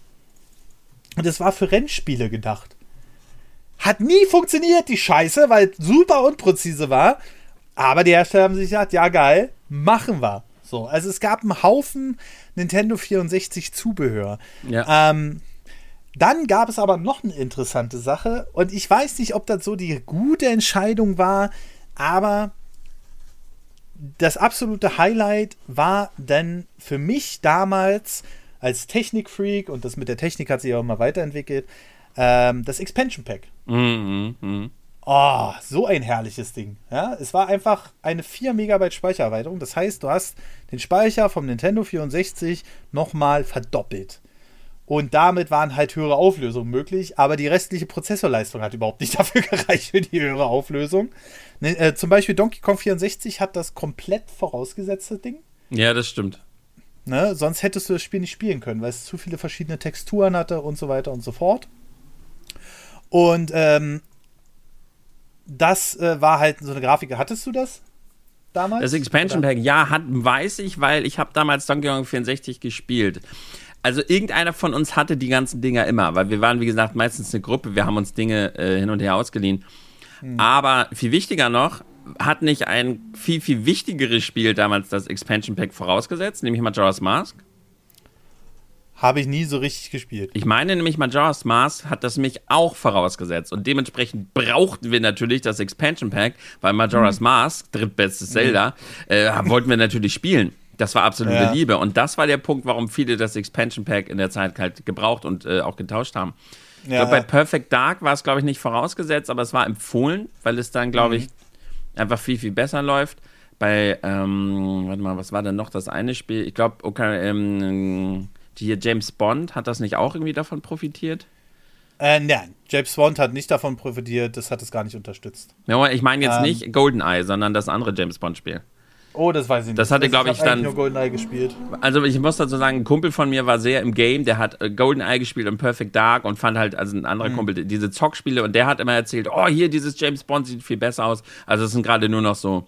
Und das war für Rennspiele gedacht. Hat nie funktioniert, die Scheiße, weil es super unpräzise war. Aber die Hersteller haben sich gesagt, ja geil, machen wir. So, also es gab einen Haufen Nintendo 64 Zubehör. Ja. Ähm, dann gab es aber noch eine interessante Sache und ich weiß nicht, ob das so die gute Entscheidung war, aber das absolute Highlight war dann für mich damals als Technikfreak und das mit der Technik hat sich auch immer weiterentwickelt, ähm, das Expansion Pack. Mhm, mh. Oh, so ein herrliches Ding. Ja, es war einfach eine 4 Megabyte Speichererweiterung. Das heißt, du hast den Speicher vom Nintendo 64 nochmal verdoppelt. Und damit waren halt höhere Auflösungen möglich, aber die restliche Prozessorleistung hat überhaupt nicht dafür gereicht für die höhere Auflösung. Ne, äh, zum Beispiel Donkey Kong 64 hat das komplett vorausgesetzte Ding. Ja, das stimmt. Ne, sonst hättest du das Spiel nicht spielen können, weil es zu viele verschiedene Texturen hatte und so weiter und so fort. Und ähm, das äh, war halt so eine Grafik. Hattest du das? Damals? Das Expansion Pack, ja, hat, weiß ich, weil ich habe damals Donkey Kong 64 gespielt. Also irgendeiner von uns hatte die ganzen Dinger immer, weil wir waren, wie gesagt, meistens eine Gruppe, wir haben uns Dinge äh, hin und her ausgeliehen. Hm. Aber viel wichtiger noch, hat nicht ein viel, viel wichtigeres Spiel damals das Expansion Pack vorausgesetzt, nämlich Majora's Mask? Habe ich nie so richtig gespielt. Ich meine nämlich, Majora's Mask hat das mich auch vorausgesetzt. Und dementsprechend brauchten wir natürlich das Expansion Pack, weil Majora's mhm. Mask, drittbestes mhm. Zelda, äh, wollten wir natürlich spielen. Das war absolute ja. Liebe. Und das war der Punkt, warum viele das Expansion Pack in der Zeit halt gebraucht und äh, auch getauscht haben. Ja. Glaub, bei Perfect Dark war es, glaube ich, nicht vorausgesetzt, aber es war empfohlen, weil es dann, glaube mhm. ich, einfach viel, viel besser läuft. Bei, ähm, warte mal, was war denn noch das eine Spiel? Ich glaube, okay, ähm, hier James Bond, hat das nicht auch irgendwie davon profitiert? Äh, nein, James Bond hat nicht davon profitiert, das hat es gar nicht unterstützt. Ja, ich meine jetzt ähm, nicht GoldenEye, sondern das andere James Bond-Spiel. Oh, das weiß ich nicht. Das hatte, glaube ich, ich dann. nur GoldenEye gespielt. Also, ich muss dazu sagen, ein Kumpel von mir war sehr im Game, der hat äh, GoldenEye gespielt und Perfect Dark und fand halt, also ein anderer mhm. Kumpel, diese Zockspiele und der hat immer erzählt: Oh, hier, dieses James Bond sieht viel besser aus. Also, es sind gerade nur noch so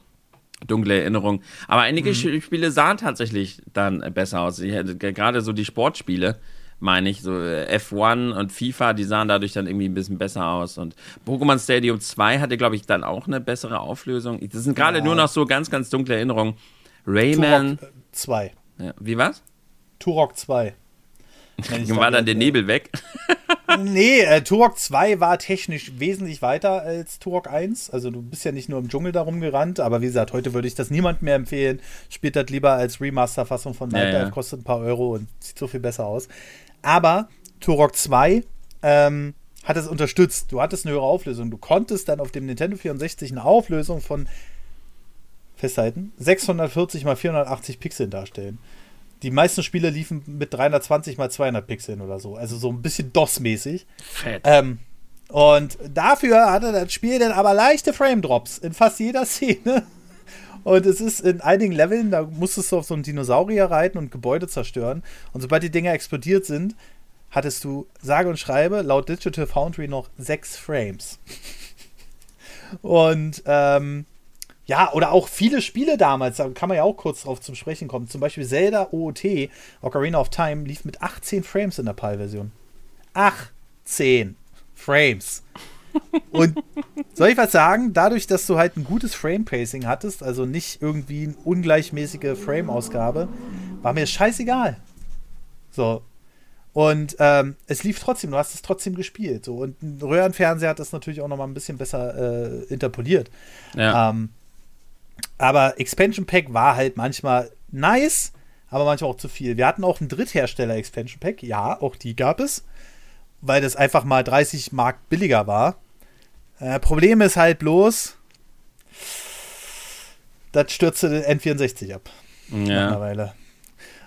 dunkle Erinnerung. Aber einige mhm. Spiele sahen tatsächlich dann besser aus. Gerade so die Sportspiele, meine ich, so äh, F1 und FIFA, die sahen dadurch dann irgendwie ein bisschen besser aus. Und Pokémon Stadium 2 hatte, glaube ich, dann auch eine bessere Auflösung. Das sind gerade ja. nur noch so ganz, ganz dunkle Erinnerungen. Rayman. Turok 2. Ja. Wie was? Turok 2. War dann der Nebel weg? nee, äh, Turok 2 war technisch wesentlich weiter als Turok 1. Also du bist ja nicht nur im Dschungel darum gerannt, aber wie gesagt, heute würde ich das niemandem mehr empfehlen. Spielt das lieber als Remaster-Fassung von Nightlife, ja, ja. kostet ein paar Euro und sieht so viel besser aus. Aber Turok 2 ähm, hat es unterstützt. Du hattest eine höhere Auflösung. Du konntest dann auf dem Nintendo 64 eine Auflösung von festhalten 640 x 480 Pixeln darstellen. Die meisten Spiele liefen mit 320 mal 200 Pixeln oder so. Also so ein bisschen DOS-mäßig. Fett. Ähm, und dafür hatte das Spiel dann aber leichte Frame-Drops in fast jeder Szene. Und es ist in einigen Leveln, da musstest du auf so einen Dinosaurier reiten und Gebäude zerstören. Und sobald die Dinger explodiert sind, hattest du sage und schreibe laut Digital Foundry noch sechs Frames. und ähm, ja, oder auch viele Spiele damals, da kann man ja auch kurz drauf zum Sprechen kommen. Zum Beispiel Zelda OOT, Ocarina of Time, lief mit 18 Frames in der PAL-Version. 18 Frames. Und soll ich was sagen? Dadurch, dass du halt ein gutes Frame-Pacing hattest, also nicht irgendwie eine ungleichmäßige Frame-Ausgabe, war mir scheißegal. So. Und ähm, es lief trotzdem, du hast es trotzdem gespielt. So. Und ein Röhrenfernseher hat das natürlich auch noch mal ein bisschen besser äh, interpoliert. Ja. Ähm, aber Expansion Pack war halt manchmal nice, aber manchmal auch zu viel. Wir hatten auch einen Dritthersteller Expansion Pack, ja, auch die gab es, weil das einfach mal 30 Mark billiger war. Äh, Problem ist halt bloß, das stürzte den N64 ab. Ja. Mittlerweile.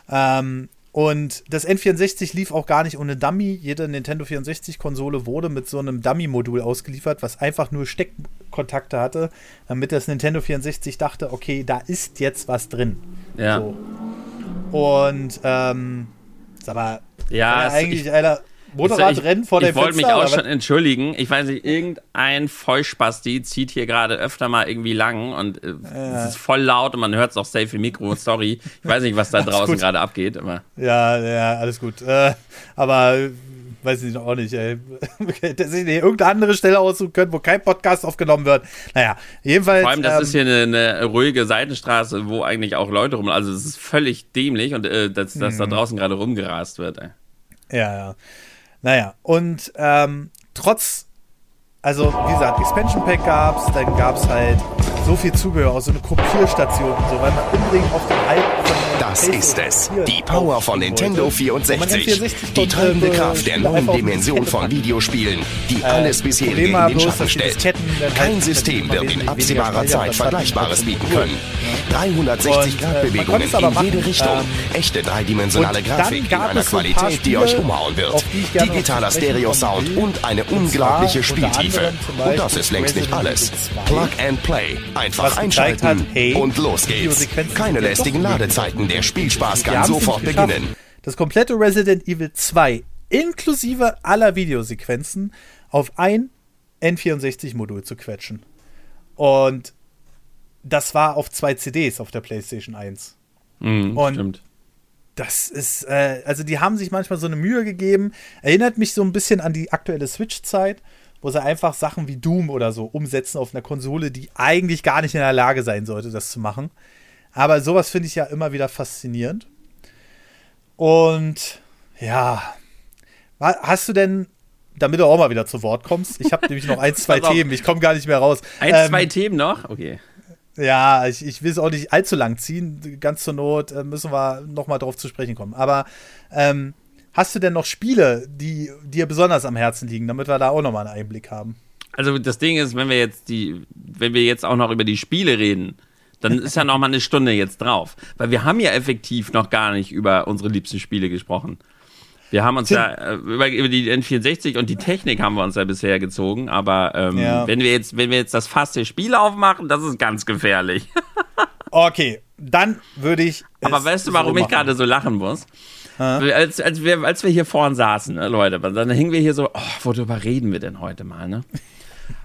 Ähm, und das N64 lief auch gar nicht ohne Dummy. Jede Nintendo 64-Konsole wurde mit so einem Dummy-Modul ausgeliefert, was einfach nur Steckkontakte hatte, damit das Nintendo 64 dachte, okay, da ist jetzt was drin. Ja. So. Und, ähm, ist aber ja, eigentlich, ich, Alter, Motorradrennen vor dem Ich wollte mich auch schon entschuldigen. Ich weiß nicht, irgendein Vollspasti zieht hier gerade öfter mal irgendwie lang und äh, ja. es ist voll laut und man hört es auch safe im Mikro. Sorry. Ich weiß nicht, was da draußen gerade abgeht. Aber. Ja, ja, alles gut. Äh, aber weiß ich auch nicht, ey. Dass ich nicht irgendeine andere Stelle aussuchen können, wo kein Podcast aufgenommen wird. Naja, jedenfalls. Vor allem, das ähm, ist hier eine, eine, ruhige Seitenstraße, wo eigentlich auch Leute rum. Also, es ist völlig dämlich und äh, dass, dass da mhm. draußen gerade rumgerast wird, ey. Ja, ja. Naja, und ähm, trotz, also wie gesagt, Expansion Pack gab es, dann gab es halt so viel Zubehör, auch so eine Kopierstation und so, weil man unbedingt auf den alten von das ist es. Die Power von Nintendo 64. Die treibende Kraft der neuen Dimension von Videospielen, die äh, alles bisherige in den Schatten stellt. Kein halt System wird in absehbarer Zeit Vergleichbares bieten können. 360-Grad-Bewegungen in jede Richtung. Echte dreidimensionale Grafik in einer Qualität, die euch umhauen wird. Digitaler Stereo-Sound und eine unglaubliche Spieltiefe. Und das ist längst nicht alles. Plug and Play. Einfach einschalten und los geht's. Keine lästigen Ladezeiten. Der Spielspaß kann sofort beginnen. Das komplette Resident Evil 2 inklusive aller Videosequenzen auf ein N64-Modul zu quetschen. Und das war auf zwei CDs auf der PlayStation 1. Mhm, und stimmt. Das ist, äh, also die haben sich manchmal so eine Mühe gegeben. Erinnert mich so ein bisschen an die aktuelle Switch-Zeit, wo sie einfach Sachen wie Doom oder so umsetzen auf einer Konsole, die eigentlich gar nicht in der Lage sein sollte, das zu machen. Aber sowas finde ich ja immer wieder faszinierend. Und Ja. Hast du denn, damit du auch mal wieder zu Wort kommst, ich habe nämlich noch ein, zwei Themen, ich komme gar nicht mehr raus. Ein, ähm, zwei Themen noch? Okay. Ja, ich, ich will es auch nicht allzu lang ziehen. Ganz zur Not äh, müssen wir noch mal drauf zu sprechen kommen. Aber ähm, hast du denn noch Spiele, die dir besonders am Herzen liegen, damit wir da auch noch mal einen Einblick haben? Also das Ding ist, wenn wir jetzt die, wenn wir jetzt auch noch über die Spiele reden, dann ist ja noch mal eine Stunde jetzt drauf, weil wir haben ja effektiv noch gar nicht über unsere liebsten Spiele gesprochen. Wir haben uns Tim. ja äh, über, über, die N64 und die Technik haben wir uns ja bisher gezogen, aber ähm, ja. wenn wir jetzt, wenn wir jetzt das Fass der Spiele aufmachen, das ist ganz gefährlich. okay, dann würde ich. Aber weißt du, warum so ich gerade so lachen muss? Als, als, wir, als wir hier vorne saßen, ne, Leute, dann hingen wir hier so, oh, worüber reden wir denn heute mal, ne?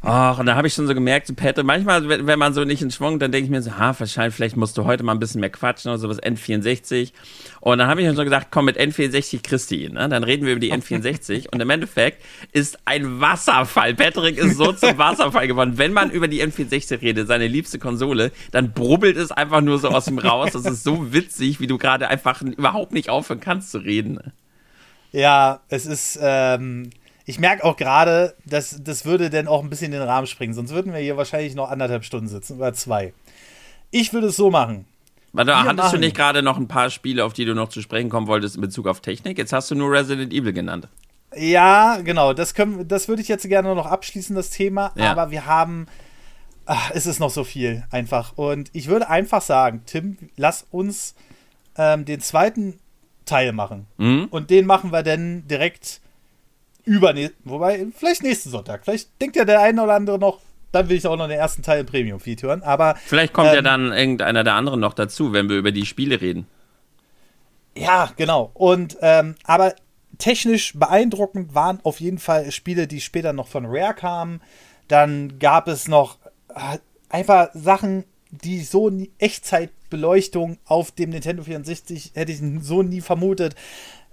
Ach, und da habe ich schon so gemerkt, so Patrick, manchmal, wenn man so nicht in Schwung, dann denke ich mir so, ha, wahrscheinlich, vielleicht musst du heute mal ein bisschen mehr quatschen oder sowas, N64. Und dann habe ich schon so gesagt, komm, mit N64 Christi, ne? Dann reden wir über die N64. und im Endeffekt ist ein Wasserfall. Patrick ist so zum Wasserfall geworden. Wenn man über die N64 redet, seine liebste Konsole, dann brubbelt es einfach nur so aus ihm raus. Das ist so witzig, wie du gerade einfach überhaupt nicht aufhören kannst zu reden. Ja, es ist, ähm, ich merke auch gerade, dass das würde dann auch ein bisschen in den Rahmen springen. Sonst würden wir hier wahrscheinlich noch anderthalb Stunden sitzen oder zwei. Ich würde es so machen. Warte, hattest machen. du nicht gerade noch ein paar Spiele, auf die du noch zu sprechen kommen wolltest in Bezug auf Technik? Jetzt hast du nur Resident Evil genannt. Ja, genau. Das, können, das würde ich jetzt gerne noch abschließen, das Thema. Ja. Aber wir haben. Ach, es ist noch so viel einfach. Und ich würde einfach sagen, Tim, lass uns ähm, den zweiten Teil machen. Mhm. Und den machen wir dann direkt übernächsten, wobei, vielleicht nächsten Sonntag. Vielleicht denkt ja der eine oder andere noch, dann will ich auch noch den ersten Teil im Premium-Feed hören. Aber. Vielleicht kommt ähm, ja dann irgendeiner der anderen noch dazu, wenn wir über die Spiele reden. Ja, genau. Und, ähm, aber technisch beeindruckend waren auf jeden Fall Spiele, die später noch von Rare kamen. Dann gab es noch äh, einfach Sachen, die so nie, Echtzeitbeleuchtung auf dem Nintendo 64 hätte ich so nie vermutet.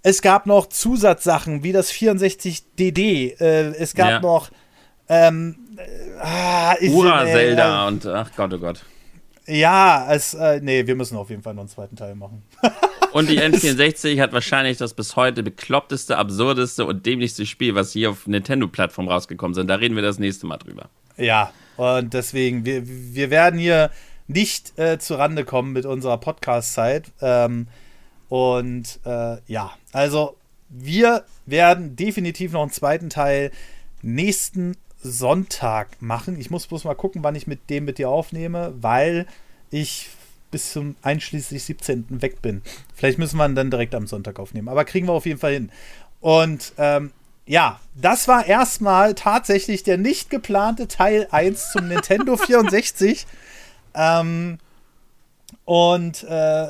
Es gab noch Zusatzsachen wie das 64DD. Äh, es gab ja. noch ähm, äh, Ura äh, Zelda und ach Gott, oh Gott. Ja, es, äh, nee, wir müssen auf jeden Fall noch einen zweiten Teil machen. und die N64 hat wahrscheinlich das bis heute bekloppteste, absurdeste und dämlichste Spiel, was hier auf Nintendo-Plattform rausgekommen sind. Da reden wir das nächste Mal drüber. Ja, und deswegen, wir, wir werden hier nicht äh, zu Rande kommen mit unserer Podcast-Zeit. Ähm, und äh, ja, also wir werden definitiv noch einen zweiten Teil nächsten Sonntag machen. Ich muss bloß mal gucken, wann ich mit dem mit dir aufnehme, weil ich bis zum einschließlich 17. weg bin. Vielleicht müssen wir ihn dann direkt am Sonntag aufnehmen, aber kriegen wir auf jeden Fall hin. Und ähm, ja, das war erstmal tatsächlich der nicht geplante Teil 1 zum Nintendo 64. Ähm, und äh,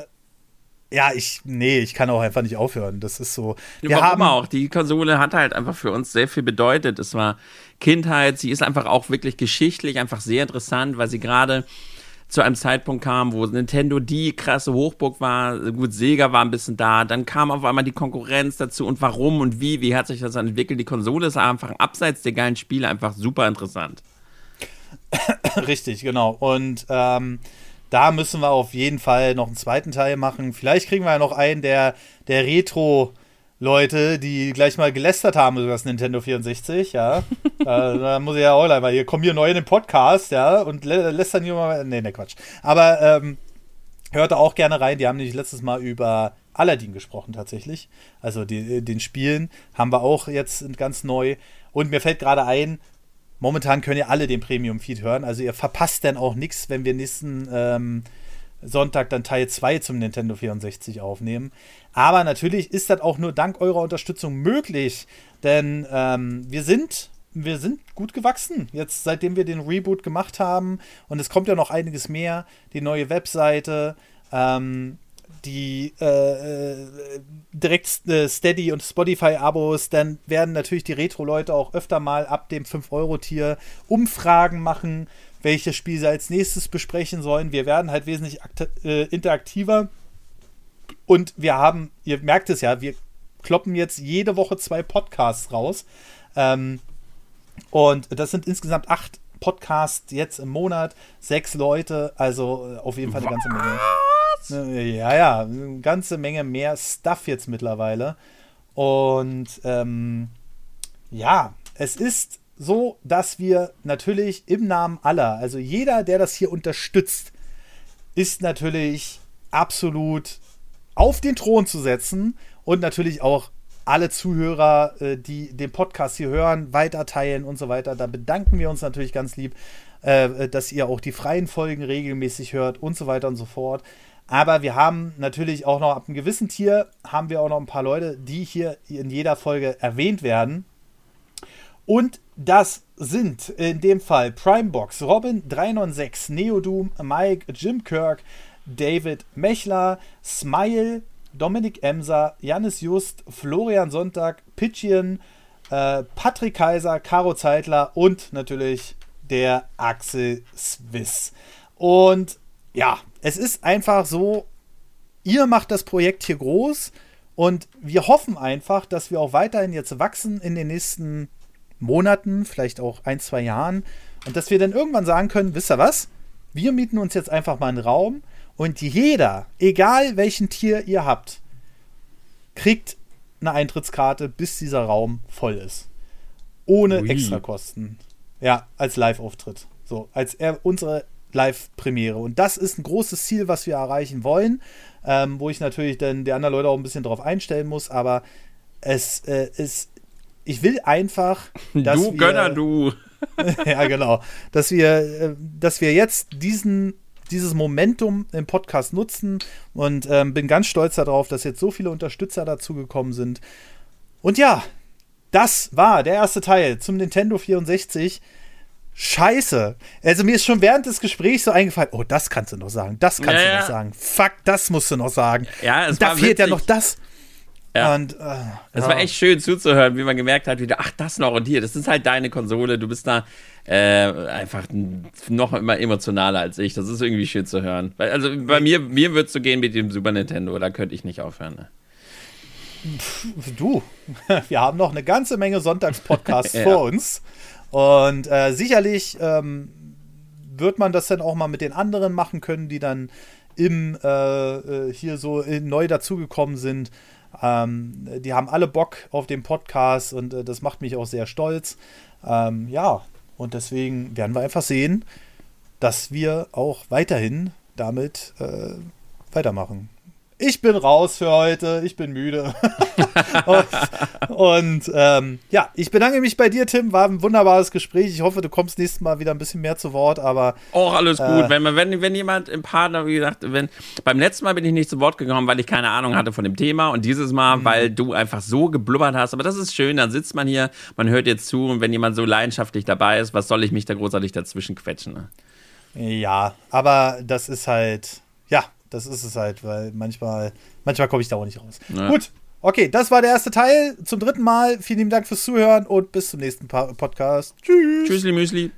ja, ich, nee, ich kann auch einfach nicht aufhören. Das ist so. Wir Warum haben auch. Die Konsole hat halt einfach für uns sehr viel bedeutet. Es war Kindheit. Sie ist einfach auch wirklich geschichtlich einfach sehr interessant, weil sie gerade zu einem Zeitpunkt kam, wo Nintendo die krasse Hochburg war. Gut, Sega war ein bisschen da. Dann kam auf einmal die Konkurrenz dazu und warum und wie, wie hat sich das entwickelt. Die Konsole ist einfach abseits der geilen Spiele einfach super interessant. Richtig, genau. Und ähm, da müssen wir auf jeden Fall noch einen zweiten Teil machen. Vielleicht kriegen wir ja noch einen der, der Retro- Leute, die gleich mal gelästert haben über das Nintendo 64, ja. äh, da muss ich ja auch gleich mal, hier kommen hier neu in den Podcast, ja, und lä lästern hier mal. Nee, ne, Quatsch. Aber ähm, hört da auch gerne rein. Die haben nämlich letztes Mal über Aladdin gesprochen, tatsächlich. Also die, den Spielen haben wir auch jetzt ganz neu. Und mir fällt gerade ein, Momentan können ihr alle den Premium-Feed hören. Also ihr verpasst dann auch nichts, wenn wir nächsten ähm, Sonntag dann Teil 2 zum Nintendo 64 aufnehmen. Aber natürlich ist das auch nur dank eurer Unterstützung möglich. Denn ähm, wir sind. Wir sind gut gewachsen, jetzt seitdem wir den Reboot gemacht haben. Und es kommt ja noch einiges mehr. Die neue Webseite, ähm, die äh, äh, direkt äh, Steady und Spotify-Abos, dann werden natürlich die Retro-Leute auch öfter mal ab dem 5-Euro-Tier Umfragen machen, welches Spiel sie als nächstes besprechen sollen. Wir werden halt wesentlich äh, interaktiver. Und wir haben, ihr merkt es ja, wir kloppen jetzt jede Woche zwei Podcasts raus. Ähm, und das sind insgesamt acht Podcasts jetzt im Monat, sechs Leute, also äh, auf jeden Fall eine ganze Menge. Ja, ja, eine ganze Menge mehr Stuff jetzt mittlerweile. Und ähm, ja, es ist so, dass wir natürlich im Namen aller, also jeder, der das hier unterstützt, ist natürlich absolut auf den Thron zu setzen und natürlich auch alle Zuhörer, äh, die den Podcast hier hören, weiterteilen und so weiter. Da bedanken wir uns natürlich ganz lieb, äh, dass ihr auch die freien Folgen regelmäßig hört und so weiter und so fort. Aber wir haben natürlich auch noch ab einem gewissen Tier haben wir auch noch ein paar Leute, die hier in jeder Folge erwähnt werden. Und das sind in dem Fall Primebox, Robin396, Neodoom, Mike, Jim Kirk, David Mechler, Smile, Dominik Emser, Janis Just, Florian Sonntag, Pitchien, äh, Patrick Kaiser, Caro Zeitler und natürlich der Axel Swiss. Und ja, es ist einfach so, ihr macht das Projekt hier groß und wir hoffen einfach, dass wir auch weiterhin jetzt wachsen in den nächsten Monaten, vielleicht auch ein, zwei Jahren und dass wir dann irgendwann sagen können, wisst ihr was? Wir mieten uns jetzt einfach mal einen Raum und jeder, egal welchen Tier ihr habt, kriegt eine Eintrittskarte, bis dieser Raum voll ist. Ohne Ui. Extrakosten. Ja, als Live-Auftritt. So, als er, unsere Live-Premiere. Und das ist ein großes Ziel, was wir erreichen wollen, ähm, wo ich natürlich dann die anderen Leute auch ein bisschen drauf einstellen muss, aber es äh, ist, ich will einfach, dass du wir, Gönner, du. ja, genau, dass wir, äh, dass wir jetzt diesen dieses Momentum im Podcast nutzen und ähm, bin ganz stolz darauf, dass jetzt so viele Unterstützer dazu gekommen sind. Und ja, das war der erste Teil zum Nintendo 64. Scheiße. Also mir ist schon während des Gesprächs so eingefallen, oh, das kannst du noch sagen, das kannst ja, du noch sagen. Fuck, das musst du noch sagen. Ja, es da fehlt witzig. ja noch das. Ja. Und, äh, es ja. war echt schön zuzuhören, wie man gemerkt hat, wieder, ach, das noch und hier, das ist halt deine Konsole, du bist da äh, einfach noch immer emotionaler als ich. Das ist irgendwie schön zu hören. Also bei mir, mir wird es so gehen mit dem Super Nintendo, da könnte ich nicht aufhören. Ne? Du, wir haben noch eine ganze Menge Sonntagspodcasts ja. vor uns. Und äh, sicherlich ähm, wird man das dann auch mal mit den anderen machen können, die dann im äh, äh hier so neu dazugekommen sind. Ähm, die haben alle Bock auf den Podcast und äh, das macht mich auch sehr stolz. Ähm, ja, und deswegen werden wir einfach sehen, dass wir auch weiterhin damit äh, weitermachen ich bin raus für heute, ich bin müde. und, und ähm, ja, ich bedanke mich bei dir, Tim. War ein wunderbares Gespräch. Ich hoffe, du kommst nächstes Mal wieder ein bisschen mehr zu Wort, aber. Auch alles gut. Äh, wenn, wenn, wenn jemand im Partner, wie gesagt, wenn, beim letzten Mal bin ich nicht zu Wort gekommen, weil ich keine Ahnung hatte von dem Thema und dieses Mal, mhm. weil du einfach so geblubbert hast. Aber das ist schön, dann sitzt man hier, man hört jetzt zu und wenn jemand so leidenschaftlich dabei ist, was soll ich mich da großartig dazwischen quetschen? Ne? Ja, aber das ist halt das ist es halt, weil manchmal, manchmal komme ich da auch nicht raus. Ja. Gut, okay, das war der erste Teil. Zum dritten Mal. Vielen lieben Dank fürs Zuhören und bis zum nächsten Podcast. Tschüss. Tschüssli Müsli.